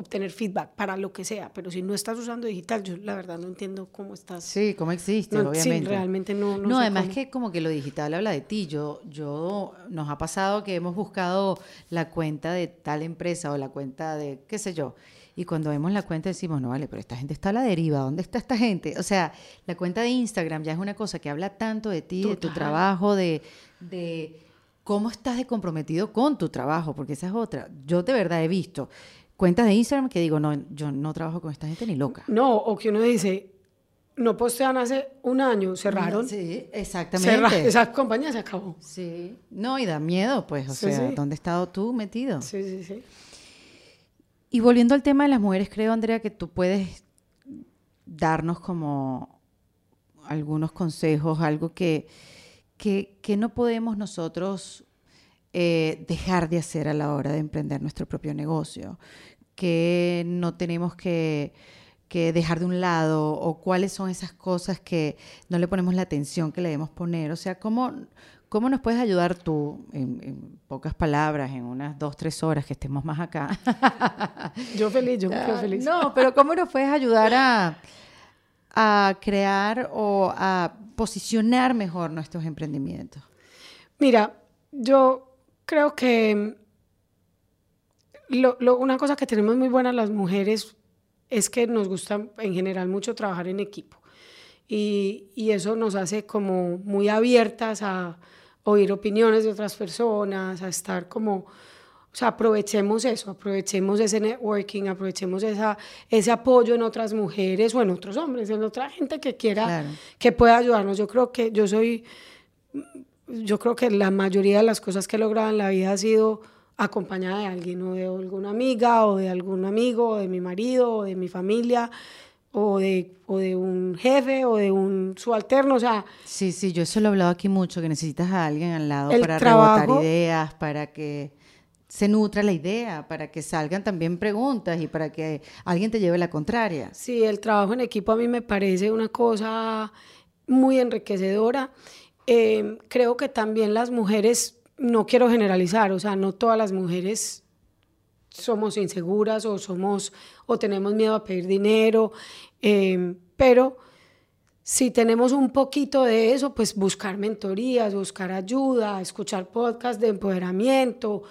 obtener feedback para lo que sea, pero si no estás usando digital, yo la verdad no entiendo cómo estás. Sí, cómo existe, obviamente. Sí, realmente no. No, además que como que lo digital habla de ti. Yo, yo, nos ha pasado que hemos buscado la cuenta de tal empresa o la cuenta de, qué sé yo, y cuando vemos la cuenta decimos, no vale, pero esta gente está a la deriva, ¿dónde está esta gente? O sea, la cuenta de Instagram ya es una cosa que habla tanto de ti, de tu trabajo, de, de cómo estás de comprometido con tu trabajo, porque esa es otra. Yo de verdad he visto cuentas de Instagram que digo, no, yo no trabajo con esta gente ni loca. No, o que uno dice, no postean hace un año, cerraron. Sí, exactamente. esa compañía se acabó. Sí, no, y da miedo, pues, o sea, ¿dónde has estado tú metido? Sí, sí, sí. Y volviendo al tema de las mujeres, creo, Andrea, que tú puedes darnos como algunos consejos, algo que, que, que no podemos nosotros eh, dejar de hacer a la hora de emprender nuestro propio negocio, que no tenemos que, dejar de un lado o cuáles son esas cosas que no le ponemos la atención que le debemos poner. O sea, ¿cómo, cómo nos puedes ayudar tú, en, pocas palabras, en unas dos, tres horas que estemos más acá? yo feliz, yo muy feliz. No, pero ¿cómo nos puedes ayudar a, a crear o a posicionar mejor nuestros emprendimientos? Mira, yo creo que una cosa que tenemos muy buenas las mujeres es que nos gusta en general mucho trabajar en equipo. Y, eso nos hace como muy abiertas a oír opiniones de otras personas, a estar como, o sea, aprovechemos eso, aprovechemos ese networking, aprovechemos esa, ese apoyo en otras mujeres o en otros hombres, en otra gente que quiera, que pueda ayudarnos. Yo creo que yo soy yo creo que la mayoría de las cosas que he logrado en la vida ha sido acompañada de alguien, o de alguna amiga, o de algún amigo, o de mi marido, o de mi familia, o de, o de un jefe, o de un subalterno, o sea... Sí, sí, yo eso lo he hablado aquí mucho, que necesitas a alguien al lado para rebotar ideas, para que se nutra la idea, para que salgan también preguntas y para que alguien te lleve la contraria. Sí, el trabajo en equipo a mí me parece una cosa muy enriquecedora Em, creo que también las mujeres, no quiero generalizar, o sea, no todas las mujeres somos inseguras o somos o tenemos miedo a pedir dinero, em, pero si tenemos un poquito de eso, pues buscar mentorías, buscar ayuda, escuchar podcasts de empoderamiento,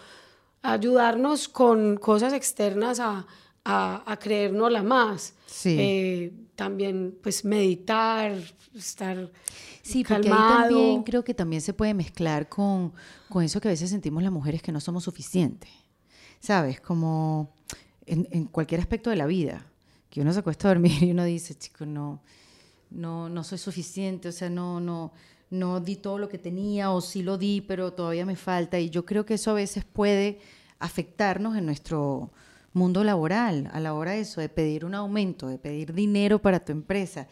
ayudarnos con cosas externas a, a, a creérnosla más. Sí. Eh, también, pues, meditar, estar Sí, porque ahí calmado. también creo que también se puede mezclar con, con eso que a veces sentimos las mujeres que no somos suficientes. ¿Sabes? Como en, cualquier aspecto de la vida, que uno se acuesta a dormir y uno dice, chico, no, no, no soy suficiente, o sea, no, no, no di todo lo que tenía, o sí lo di, pero todavía me falta. Y yo creo que eso a veces puede afectarnos en nuestro mundo laboral, a la hora de eso, de pedir un aumento, de pedir dinero para tu empresa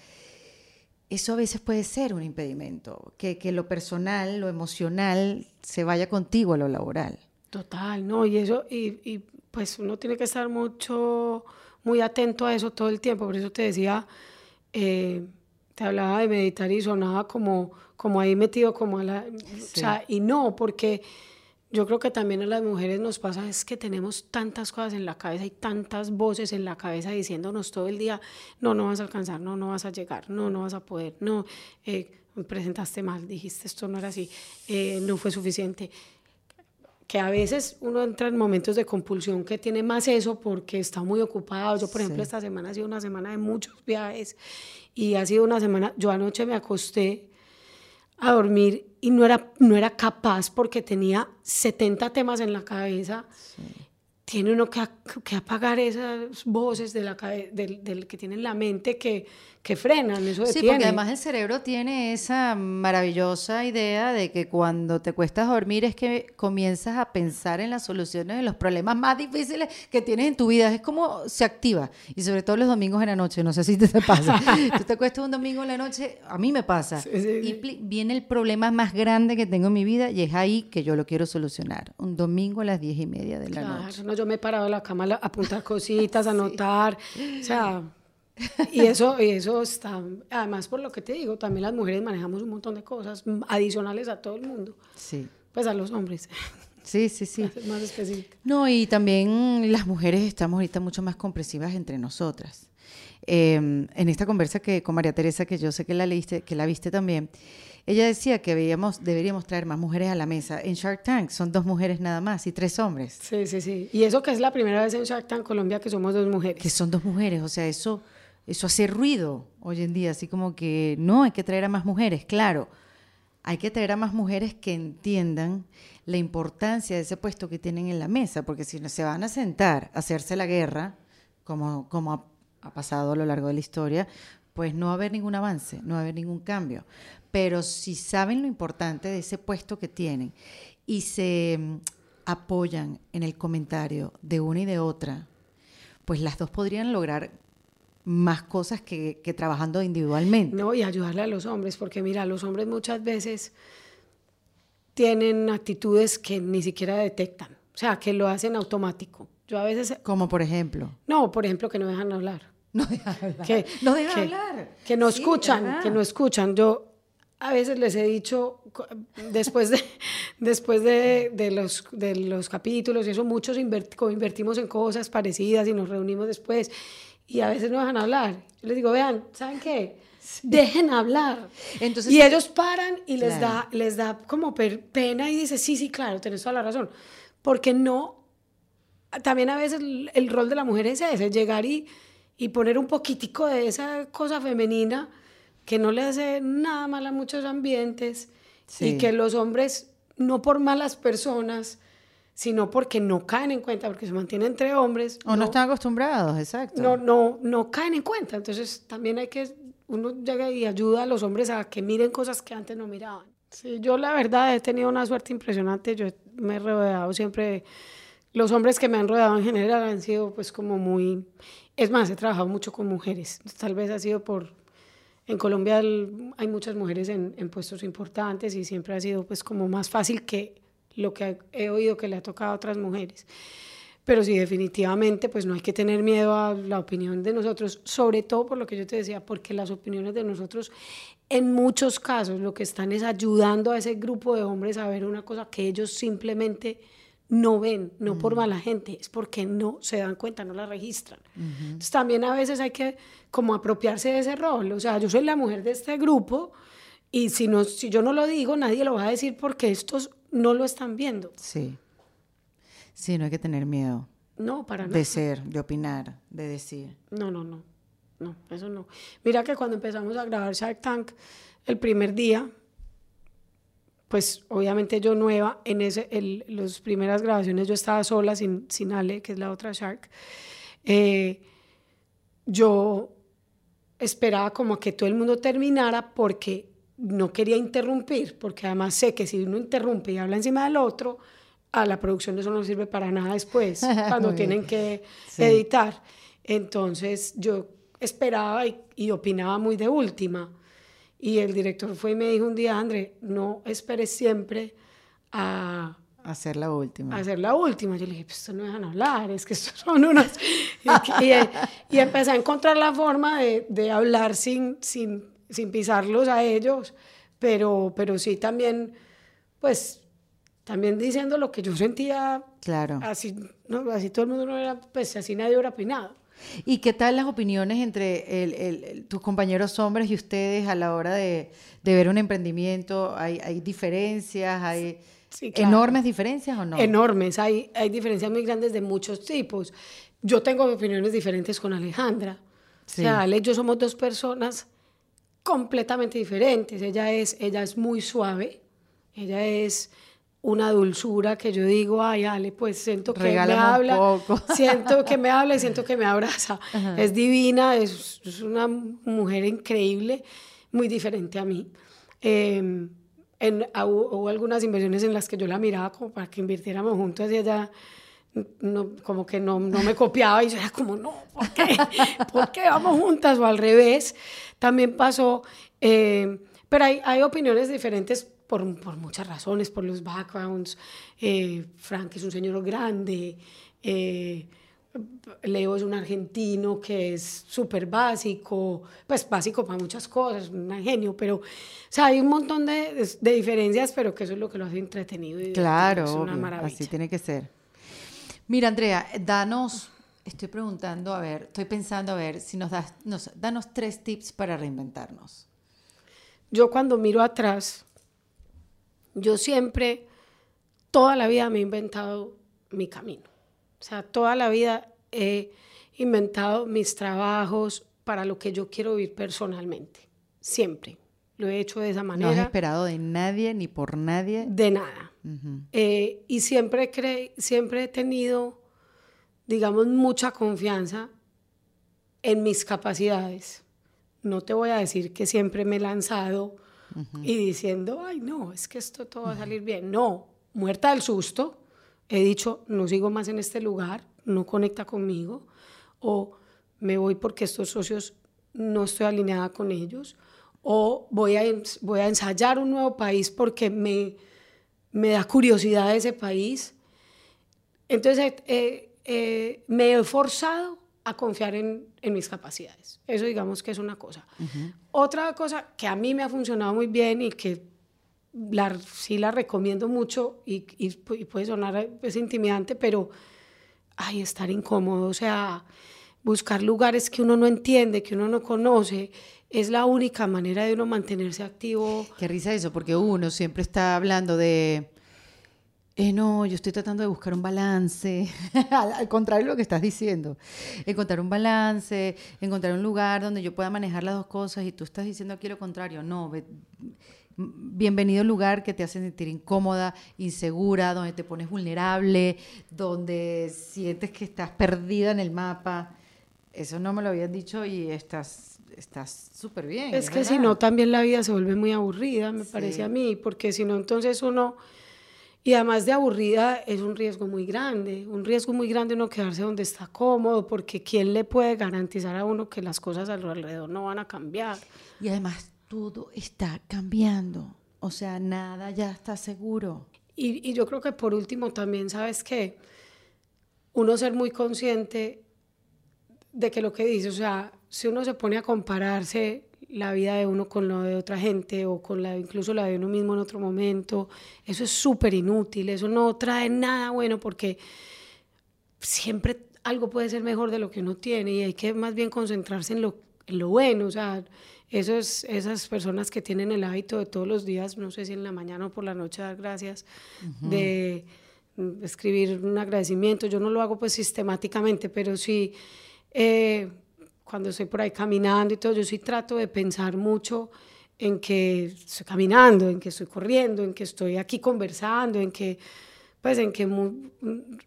eso a veces puede ser un impedimento, que, que, lo personal, lo emocional, se vaya contigo a lo laboral. Total, ¿no? Y eso, y, y, pues uno tiene que estar mucho, muy atento a eso todo el tiempo. Por eso te decía, eh, te hablaba de meditar y sonaba como, como ahí metido como a la... Sí. O sea, y no, porque yo creo que también a las mujeres nos pasa es que tenemos tantas cosas en la cabeza y tantas voces en la cabeza diciéndonos todo el día, no, no vas a alcanzar, no, no vas a llegar, no, no vas a poder, no, eh, me presentaste mal, dijiste esto no era así, eh, no fue suficiente. Que a veces uno entra en momentos de compulsión que tiene más eso porque está muy ocupado. Yo, por ejemplo, sí. esta semana ha sido una semana de muchos viajes y ha sido una semana, yo anoche me acosté a dormir y no era, no era capaz porque tenía 70 temas en la cabeza. Sí. Tiene uno que, que, apagar esas voces de la, del, del, que tiene en la mente que, que frenan, eso Sí, detiene. porque además el cerebro tiene esa maravillosa idea de que cuando te cuestas dormir es que comienzas a pensar en las soluciones de los problemas más difíciles que tienes en tu vida. Es como se activa, y sobre todo los domingos en la noche, no sé si te, pasa. Tú te cuestas un domingo en la noche, a mí me pasa, sí, sí, sí. y viene el problema más grande que tengo en mi vida y es ahí que yo lo quiero solucionar. Un domingo a las diez y media de la claro, noche. No, yo me he parado en la cama a apuntar cositas, a anotar, o sea, y eso, y eso está, además por lo que te digo, también las mujeres manejamos un montón de cosas adicionales a todo el mundo, sí. pues a los hombres. Sí, sí, sí. Más específica. No, y también las mujeres estamos ahorita mucho más comprensivas entre nosotras. Eh, en esta conversa que con María Teresa, que yo sé que la leíste, que la viste también, ella decía que veíamos, deberíamos traer más mujeres a la mesa. En Shark Tank son dos mujeres nada más y tres hombres. Sí, sí, sí. Y eso que es la primera vez en Shark Tank Colombia que somos dos mujeres. Que son dos mujeres, o sea, eso, eso hace ruido hoy en día, así como que no, hay que traer a más mujeres, claro. Hay que traer a más mujeres que entiendan la importancia de ese puesto que tienen en la mesa, porque si no se van a sentar a hacerse la guerra, como, como ha, ha pasado a lo largo de la historia, pues no va a haber ningún avance, no va a haber ningún cambio pero si saben lo importante de ese puesto que tienen y se mm, apoyan en el comentario de una y de otra, pues las dos podrían lograr más cosas que, que, trabajando individualmente. No, y ayudarle a los hombres, porque mira, los hombres muchas veces tienen actitudes que ni siquiera detectan, o sea, que lo hacen automático. Yo a veces... Como por ejemplo. No, por ejemplo, que no dejan hablar. No dejan hablar. Que, no dejan que, hablar. Que no escuchan, sí, que no escuchan. Yo a veces les he dicho, después de, después de, de, los, de los capítulos y eso, muchos invertimos en cosas parecidas y nos reunimos después y a veces no dejan hablar. Yo les digo, vean, ¿saben qué? Dejen hablar. Entonces, y ellos paran y les, claro. da, les da como pena y dice, sí, sí, claro, tienes toda la razón. Porque no, también a veces el, el rol de la mujer es ese, llegar y, y poner un poquitico de esa cosa femenina que no le hace nada mal a muchos ambientes sí. y que los hombres, no por malas personas, sino porque no caen en cuenta, porque se mantienen entre hombres. O no, no están acostumbrados, exacto. No, no, no caen en cuenta. Entonces también hay que, uno llega y ayuda a los hombres a que miren cosas que antes no miraban. Sí, yo la verdad he tenido una suerte impresionante. Yo me he rodeado siempre, los hombres que me han rodeado en general han sido pues como muy... Es más, he trabajado mucho con mujeres. Tal vez ha sido por en Colombia hay muchas mujeres en, en, puestos importantes y siempre ha sido pues como más fácil que lo que he oído que le ha tocado a otras mujeres. Pero sí, definitivamente, pues no hay que tener miedo a la opinión de nosotros, sobre todo por lo que yo te decía, porque las opiniones de nosotros, en muchos casos, lo que están es ayudando a ese grupo de hombres a ver una cosa que ellos simplemente no ven, no mm. por mala gente, es porque no se dan cuenta, no la registran. Uh -huh. Entonces también a veces hay que como apropiarse de ese rol, o sea, yo soy la mujer de este grupo y si, no, si yo no lo digo, nadie lo va a decir porque estos no lo están viendo. Sí, sí, no hay que tener miedo, No, para nada. De ser, de opinar, de decir. No, no, no. No, eso no. Mira que cuando empezamos a grabar Shark Tank, el primer día, pues obviamente yo nueva, en ese, el, las primeras grabaciones yo estaba sola, sin, sin Ale, que es la otra Shark. Eh, yo esperaba como que todo el mundo terminara porque no quería interrumpir, porque además sé que si uno interrumpe y habla encima del otro, a la producción eso no sirve para nada después, cuando tienen que editar. Entonces yo esperaba y, y, opinaba muy de última. Y el director fue y me dijo un día, André, no esperes siempre a Hacer la última. Hacer la última. Yo le dije, pues esto no dejan hablar, es que estos son unas... y, y, empecé a encontrar la forma de, de, hablar sin, sin, sin pisarlos a ellos, pero, pero sí también, pues, también diciendo lo que yo sentía. Claro. Así, no, así todo el mundo no era, pues así nadie hubiera opinado. ¿Y qué tal las opiniones entre el, el, tus compañeros hombres y ustedes a la hora de, de ver un emprendimiento? ¿Hay, hay diferencias? ¿Hay sí, claro. enormes diferencias o no? Enormes. Hay, hay diferencias muy grandes de muchos tipos. Yo tengo opiniones diferentes con Alejandra. Sí. O sea, Ale y yo somos dos personas completamente diferentes. Ella es, ella es muy suave. Ella es una dulzura que yo digo, ay, Ale, pues siento que Regálame me habla, poco. siento que me habla y siento que me abraza. Ajá. Es divina, es, es, una mujer increíble, muy diferente a mí. Eh, en, hubo, hubo, algunas inversiones en las que yo la miraba como para que invirtiéramos juntos y ella no, como que no, no me copiaba y yo era como, no, ¿por qué? ¿Por qué vamos juntas? O al revés, también pasó, eh, pero hay, hay opiniones diferentes por, por, muchas razones, por los backgrounds. Eh, Frank es un señor grande, eh, Leo es un argentino que es súper básico, pues básico para muchas cosas, un genio, pero o sea, hay un montón de, de, diferencias, pero que eso es lo que lo hace entretenido. Y claro, es una obvio, maravilla. así tiene que ser. Mira, Andrea, danos, estoy preguntando, a ver, estoy pensando, a ver, si nos das, nos, danos tres tips para reinventarnos. Yo cuando miro atrás, yo siempre, toda la vida me he inventado mi camino. O sea, toda la vida he inventado mis trabajos para lo que yo quiero vivir personalmente. Siempre. Lo he hecho de esa manera. No has esperado de nadie ni por nadie. De nada. Uh -huh. eh, y siempre, cre siempre he tenido, digamos, mucha confianza en mis capacidades. No te voy a decir que siempre me he lanzado uh -huh. y diciendo, ay, no, es que esto todo va a salir bien. No, muerta del susto, he dicho, no sigo más en este lugar, no conecta conmigo, o me voy porque estos socios no estoy alineada con ellos, o voy a, voy a ensayar un nuevo país porque me, me da curiosidad ese país. Entonces, eh, eh, me he forzado a confiar en, en, mis capacidades. Eso digamos que es una cosa. Uh -huh. Otra cosa que a mí me ha funcionado muy bien y que la, sí la recomiendo mucho y, y, y puede sonar pues, intimidante, pero ay, estar incómodo, o sea, buscar lugares que uno no entiende, que uno no conoce, es la única manera de uno mantenerse activo. Qué risa eso, porque uno siempre está hablando de, eh, no, yo estoy tratando de buscar un balance, al, contrario de lo que estás diciendo, encontrar un balance, encontrar un lugar donde yo pueda manejar las dos cosas y tú estás diciendo aquí lo contrario, no, ve, bienvenido lugar que te hace sentir incómoda, insegura, donde te pones vulnerable, donde sientes que estás perdida en el mapa. Eso no me lo habían dicho y estás estás súper bien. Es, es que si no, también la vida se vuelve muy aburrida, me sí. parece a mí, porque si no, entonces uno, y además de aburrida, es un riesgo muy grande, un riesgo muy grande uno quedarse donde está cómodo, porque ¿quién le puede garantizar a uno que las cosas a alrededor no van a cambiar? Y además todo está cambiando, o sea, nada ya está seguro. Y, y yo creo que por último también, ¿sabes qué? Uno ser muy consciente de que lo que dice, o sea, si uno se pone a compararse la vida de uno con lo de otra gente o con la incluso la de uno mismo en otro momento, eso es súper inútil, eso no trae nada bueno porque siempre algo puede ser mejor de lo que uno tiene y hay que más bien concentrarse en lo, en lo bueno, o sea, eso es, esas personas que tienen el hábito de todos los días, no sé si en la mañana o por la noche dar gracias, uh -huh. de mm, escribir un agradecimiento. Yo no lo hago pues sistemáticamente, pero sí eh, cuando estoy por ahí caminando y todo, yo sí trato de pensar mucho en que estoy caminando, en que estoy corriendo, en que estoy aquí conversando, en que, pues, en que, o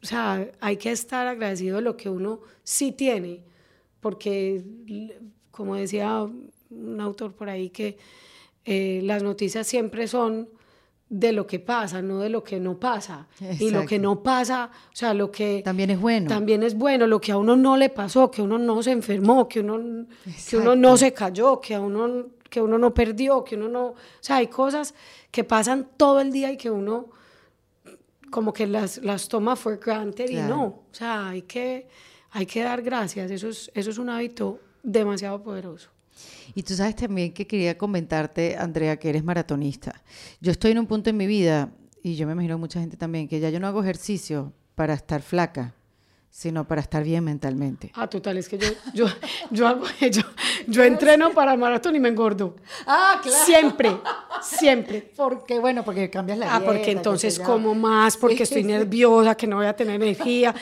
sea, hay que estar agradecido de lo que uno sí tiene, porque, como decía un autor por ahí, que eh, las noticias siempre son de lo que pasa, no de lo que no pasa. Y lo que no pasa, o sea, lo que... También es bueno. También es bueno, lo que a uno no le pasó, que uno no se enfermó, que uno, que uno no se cayó, que a uno que uno no perdió, que uno no, o sea, hay cosas que pasan todo el día y que uno como que las, las toma for granted y no, o sea, hay que, hay que dar gracias, eso es, eso es un hábito demasiado poderoso. Y tú sabes también que quería comentarte, Andrea, que eres maratonista. Yo estoy en un punto en mi vida, y yo me imagino mucha gente también, que ya yo no hago ejercicio para estar flaca sino para estar bien mentalmente. Ah, total, es que yo, yo, yo, hago, yo, yo entreno para maratón y me engordo. Ah, claro. Siempre, siempre. Porque, bueno, porque cambias la Ah, porque entonces como más, porque estoy nerviosa, que no voy a tener energía.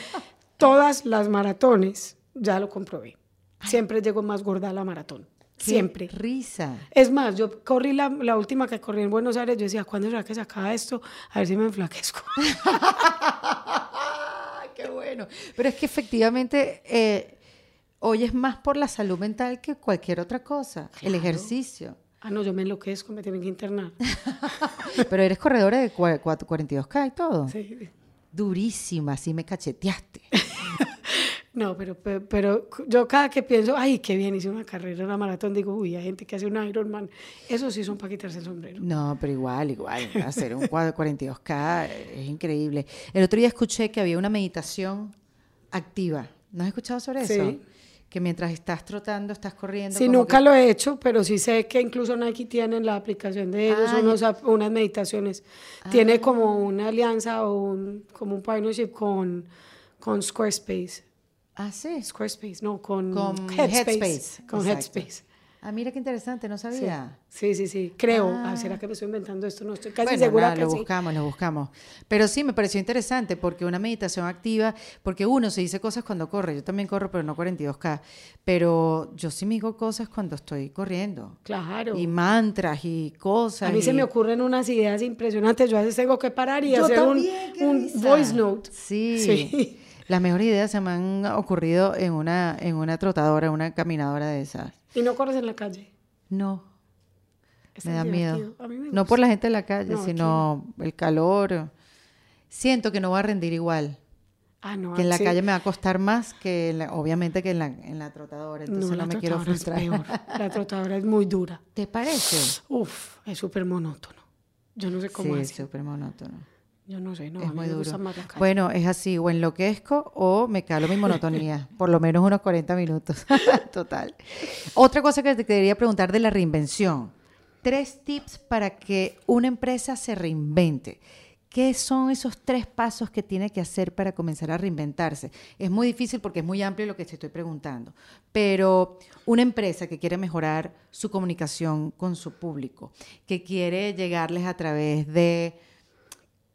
Todas las maratones, ya lo comprobé. Siempre llego más gorda a la maratón. Siempre. Risa. Es más, yo corrí la, la, última que corrí en Buenos Aires, yo decía, ¿cuándo será que se acaba esto? A ver si me enflaquezco. qué bueno. Pero es que efectivamente eh, hoy es más por la salud mental que cualquier otra cosa, el ejercicio. Ah, no, yo me enloquezco, me tienen que internar. Pero eres corredora de 42K y todo. Sí. Durísima, así me cacheteaste. No, pero, pero, yo cada que pienso, ay, qué bien, hice una carrera, una maratón, digo, uy, hay gente que hace un Ironman. Eso sí son para quitarse el sombrero. No, pero igual, igual. Hacer un 42K es increíble. El otro día escuché que había una meditación activa. ¿No has escuchado sobre eso? Sí. Que mientras estás trotando, estás corriendo. Sí, nunca lo he hecho, pero sí sé que incluso Nike tiene la aplicación de ellos ah, unos, unas meditaciones. Tiene ah. como una alianza o un, como un partnership con, con Squarespace. Ah, sí. Squarespace, no, con, Headspace. Con Headspace. Ah, mira qué interesante, no sabía. Sí, sí, sí, creo. Ah. ¿Será que me estoy inventando esto? No estoy casi segura que lo buscamos, lo buscamos. Pero sí, me pareció interesante porque una meditación activa, porque uno se dice cosas cuando corre, yo también corro, pero no 42K, pero yo sí me digo cosas cuando estoy corriendo. Claro. Y mantras y cosas. A mí se me ocurren unas ideas impresionantes, yo a veces tengo que parar y hacer un, un voice note. Sí. sí. Las mejores ideas se me han ocurrido en una, en una trotadora, una caminadora de esas. ¿Y no corres en la calle? No. me da miedo. no por la gente de la calle, sino el calor. Siento que no va a rendir igual. Ah, no, que en la calle me va a costar más que obviamente que en la, en la trotadora. Entonces no, me quiero frustrar. La trotadora es muy dura. ¿Te parece? Uf, es súper monótono. Yo no sé cómo sí, es. súper monótono. Yo no sé, no, es muy duro. Bueno, es así, o enloquezco o me calo mi monotonía, por lo menos unos 40 minutos. Total. Otra cosa que te quería preguntar de la reinvención. Tres tips para que una empresa se reinvente. ¿Qué son esos tres pasos que tiene que hacer para comenzar a reinventarse? Es muy difícil porque es muy amplio lo que te estoy preguntando, pero una empresa que quiere mejorar su comunicación con su público, que quiere llegarles a través de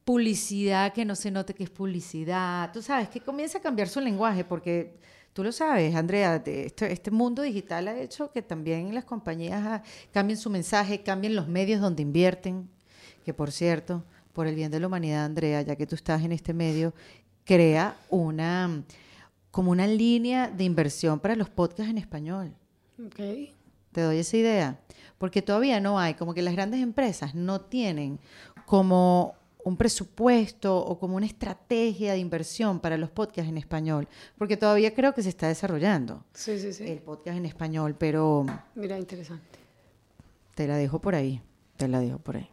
publicidad que no se note que es publicidad. Tú sabes, que comienza a cambiar su lenguaje porque tú lo sabes, Andrea, este, este mundo digital ha hecho que también las compañías ah, cambien su mensaje, cambien los medios donde invierten, que por cierto, por el bien de la humanidad, Andrea, ya que tú estás en este medio, crea una como una línea de inversión para los podcasts en español. Okay. Te doy esa idea, porque todavía no hay, como que las grandes empresas no tienen como un presupuesto o como una estrategia de inversión para los podcasts en español, porque todavía creo que se está desarrollando sí, sí, sí. el podcast en español, pero... Mira, interesante. Te la dejo por ahí, te la dejo por ahí.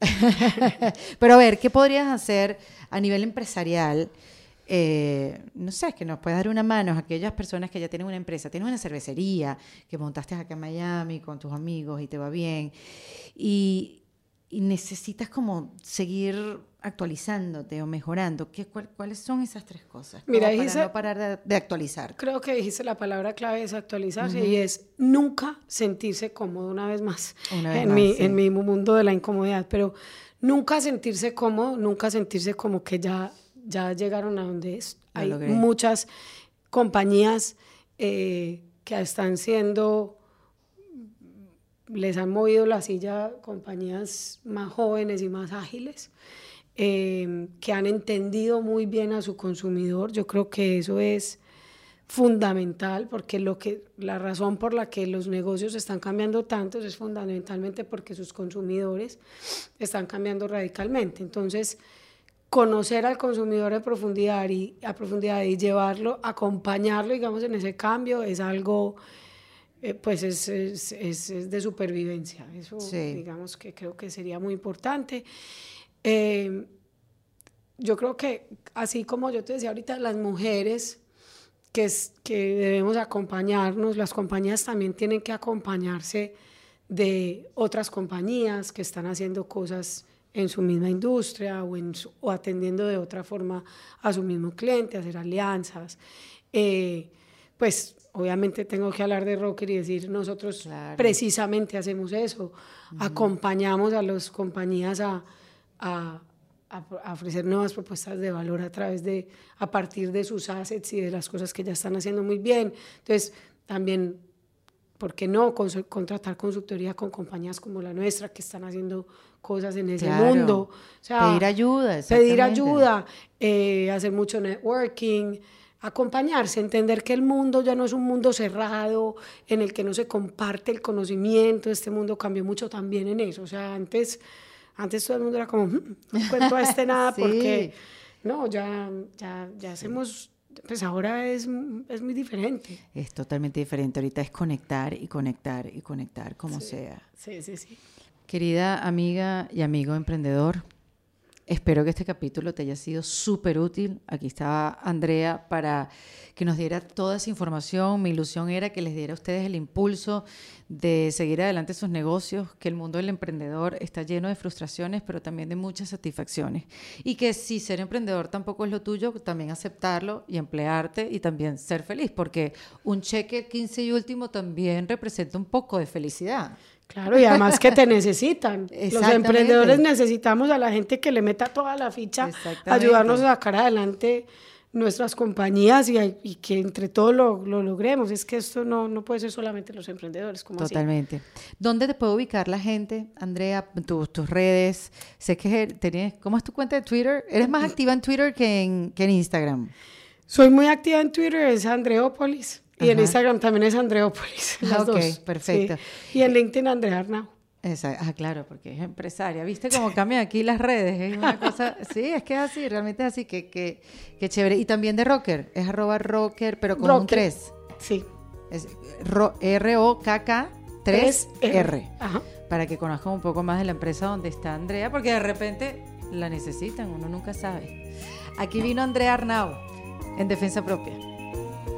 pero a ver, ¿qué podrías hacer a nivel empresarial? Eh, no sé, que nos puedas dar una mano a aquellas personas que ya tienen una empresa, tienes una cervecería que montaste acá en Miami con tus amigos y te va bien, y, y necesitas como seguir actualizándote o mejorando. ¿Qué, ¿Cuáles son esas tres cosas? Mira, para no parar de, actualizar. Creo que dijiste la palabra clave es actualizarse y es nunca sentirse cómodo una vez más, en, mi, en mi mundo de la incomodidad, pero nunca sentirse cómodo, nunca sentirse como que ya ya llegaron a donde es. Hay muchas compañías eh, que están siendo, les han movido la silla compañías más jóvenes y más ágiles, eh, que han entendido muy bien a su consumidor. Yo creo que eso es fundamental porque lo que la razón por la que los negocios están cambiando tanto es fundamentalmente porque sus consumidores están cambiando radicalmente. Entonces, conocer al consumidor a profundidad y a profundidad y llevarlo, acompañarlo, digamos, en ese cambio es algo eh, pues es, es, es, de supervivencia. Eso digamos que creo que sería muy importante. Eh, yo creo que así como yo te decía ahorita, las mujeres que, que debemos acompañarnos, las compañías también tienen que acompañarse de otras compañías que están haciendo cosas en su misma industria o, en o atendiendo de otra forma a su mismo cliente, hacer alianzas. Eh, pues obviamente tengo que hablar de Rocker y decir, nosotros precisamente hacemos eso, acompañamos a las compañías a, a, a, ofrecer nuevas propuestas de valor a través de, a partir de sus assets y de las cosas que ya están haciendo muy bien. Entonces, también, ¿por qué no contratar consultoría con compañías como la nuestra que están haciendo cosas en ese mundo? O sea, pedir ayuda. Pedir ayuda, eh, hacer mucho networking acompañarse, entender que el mundo ya no es un mundo cerrado en el que no se comparte el conocimiento, este mundo cambió mucho también en eso, o sea, antes antes todo el mundo era como, mm, no cuento a este nada porque, no, ya, ya, ya hacemos, pues ahora es, es, muy diferente. Es totalmente diferente. Ahorita es conectar y conectar y conectar, como sea. Sí, sí, sí. Querida amiga y amigo emprendedor, espero que este capítulo te haya sido súper útil. Aquí estaba Andrea para que nos diera toda esa información. Mi ilusión era que les diera a ustedes el impulso de seguir adelante sus negocios, que el mundo del emprendedor está lleno de frustraciones, pero también de muchas satisfacciones. Y que si ser emprendedor tampoco es lo tuyo, también aceptarlo y emplearte y también ser feliz, porque un cheque 15 y último también representa un poco de felicidad. Claro, y además que te necesitan. Los emprendedores necesitamos a la gente que le meta toda la ficha, ayudarnos a sacar adelante nuestras compañías y, que entre todos lo, logremos. Es que esto no, no puede ser solamente los emprendedores. Como Totalmente. ¿Dónde te puede ubicar la gente, Andrea? tus redes. Sé que tenés, ¿cómo es tu cuenta de Twitter? ¿Eres más activa en Twitter que en, que en Instagram? Soy muy activa en Twitter, es Andreópolis. Y en Instagram también es Andreópolis. Las ok, perfecto. Y en LinkedIn Andrea Arnau. Ah, claro, porque es empresaria. ¿Viste cómo cambian aquí las redes? Es una cosa, sí, es que es así, realmente es así, que, que, que chévere. Y también de rocker, es arroba rocker, pero con un 3. Sí. Es R-O-K-K 3-R. Para que conozcan un poco más de la empresa donde está Andrea, porque de repente la necesitan, uno nunca sabe. Aquí vino Andrea Arnau, en Defensa Propia.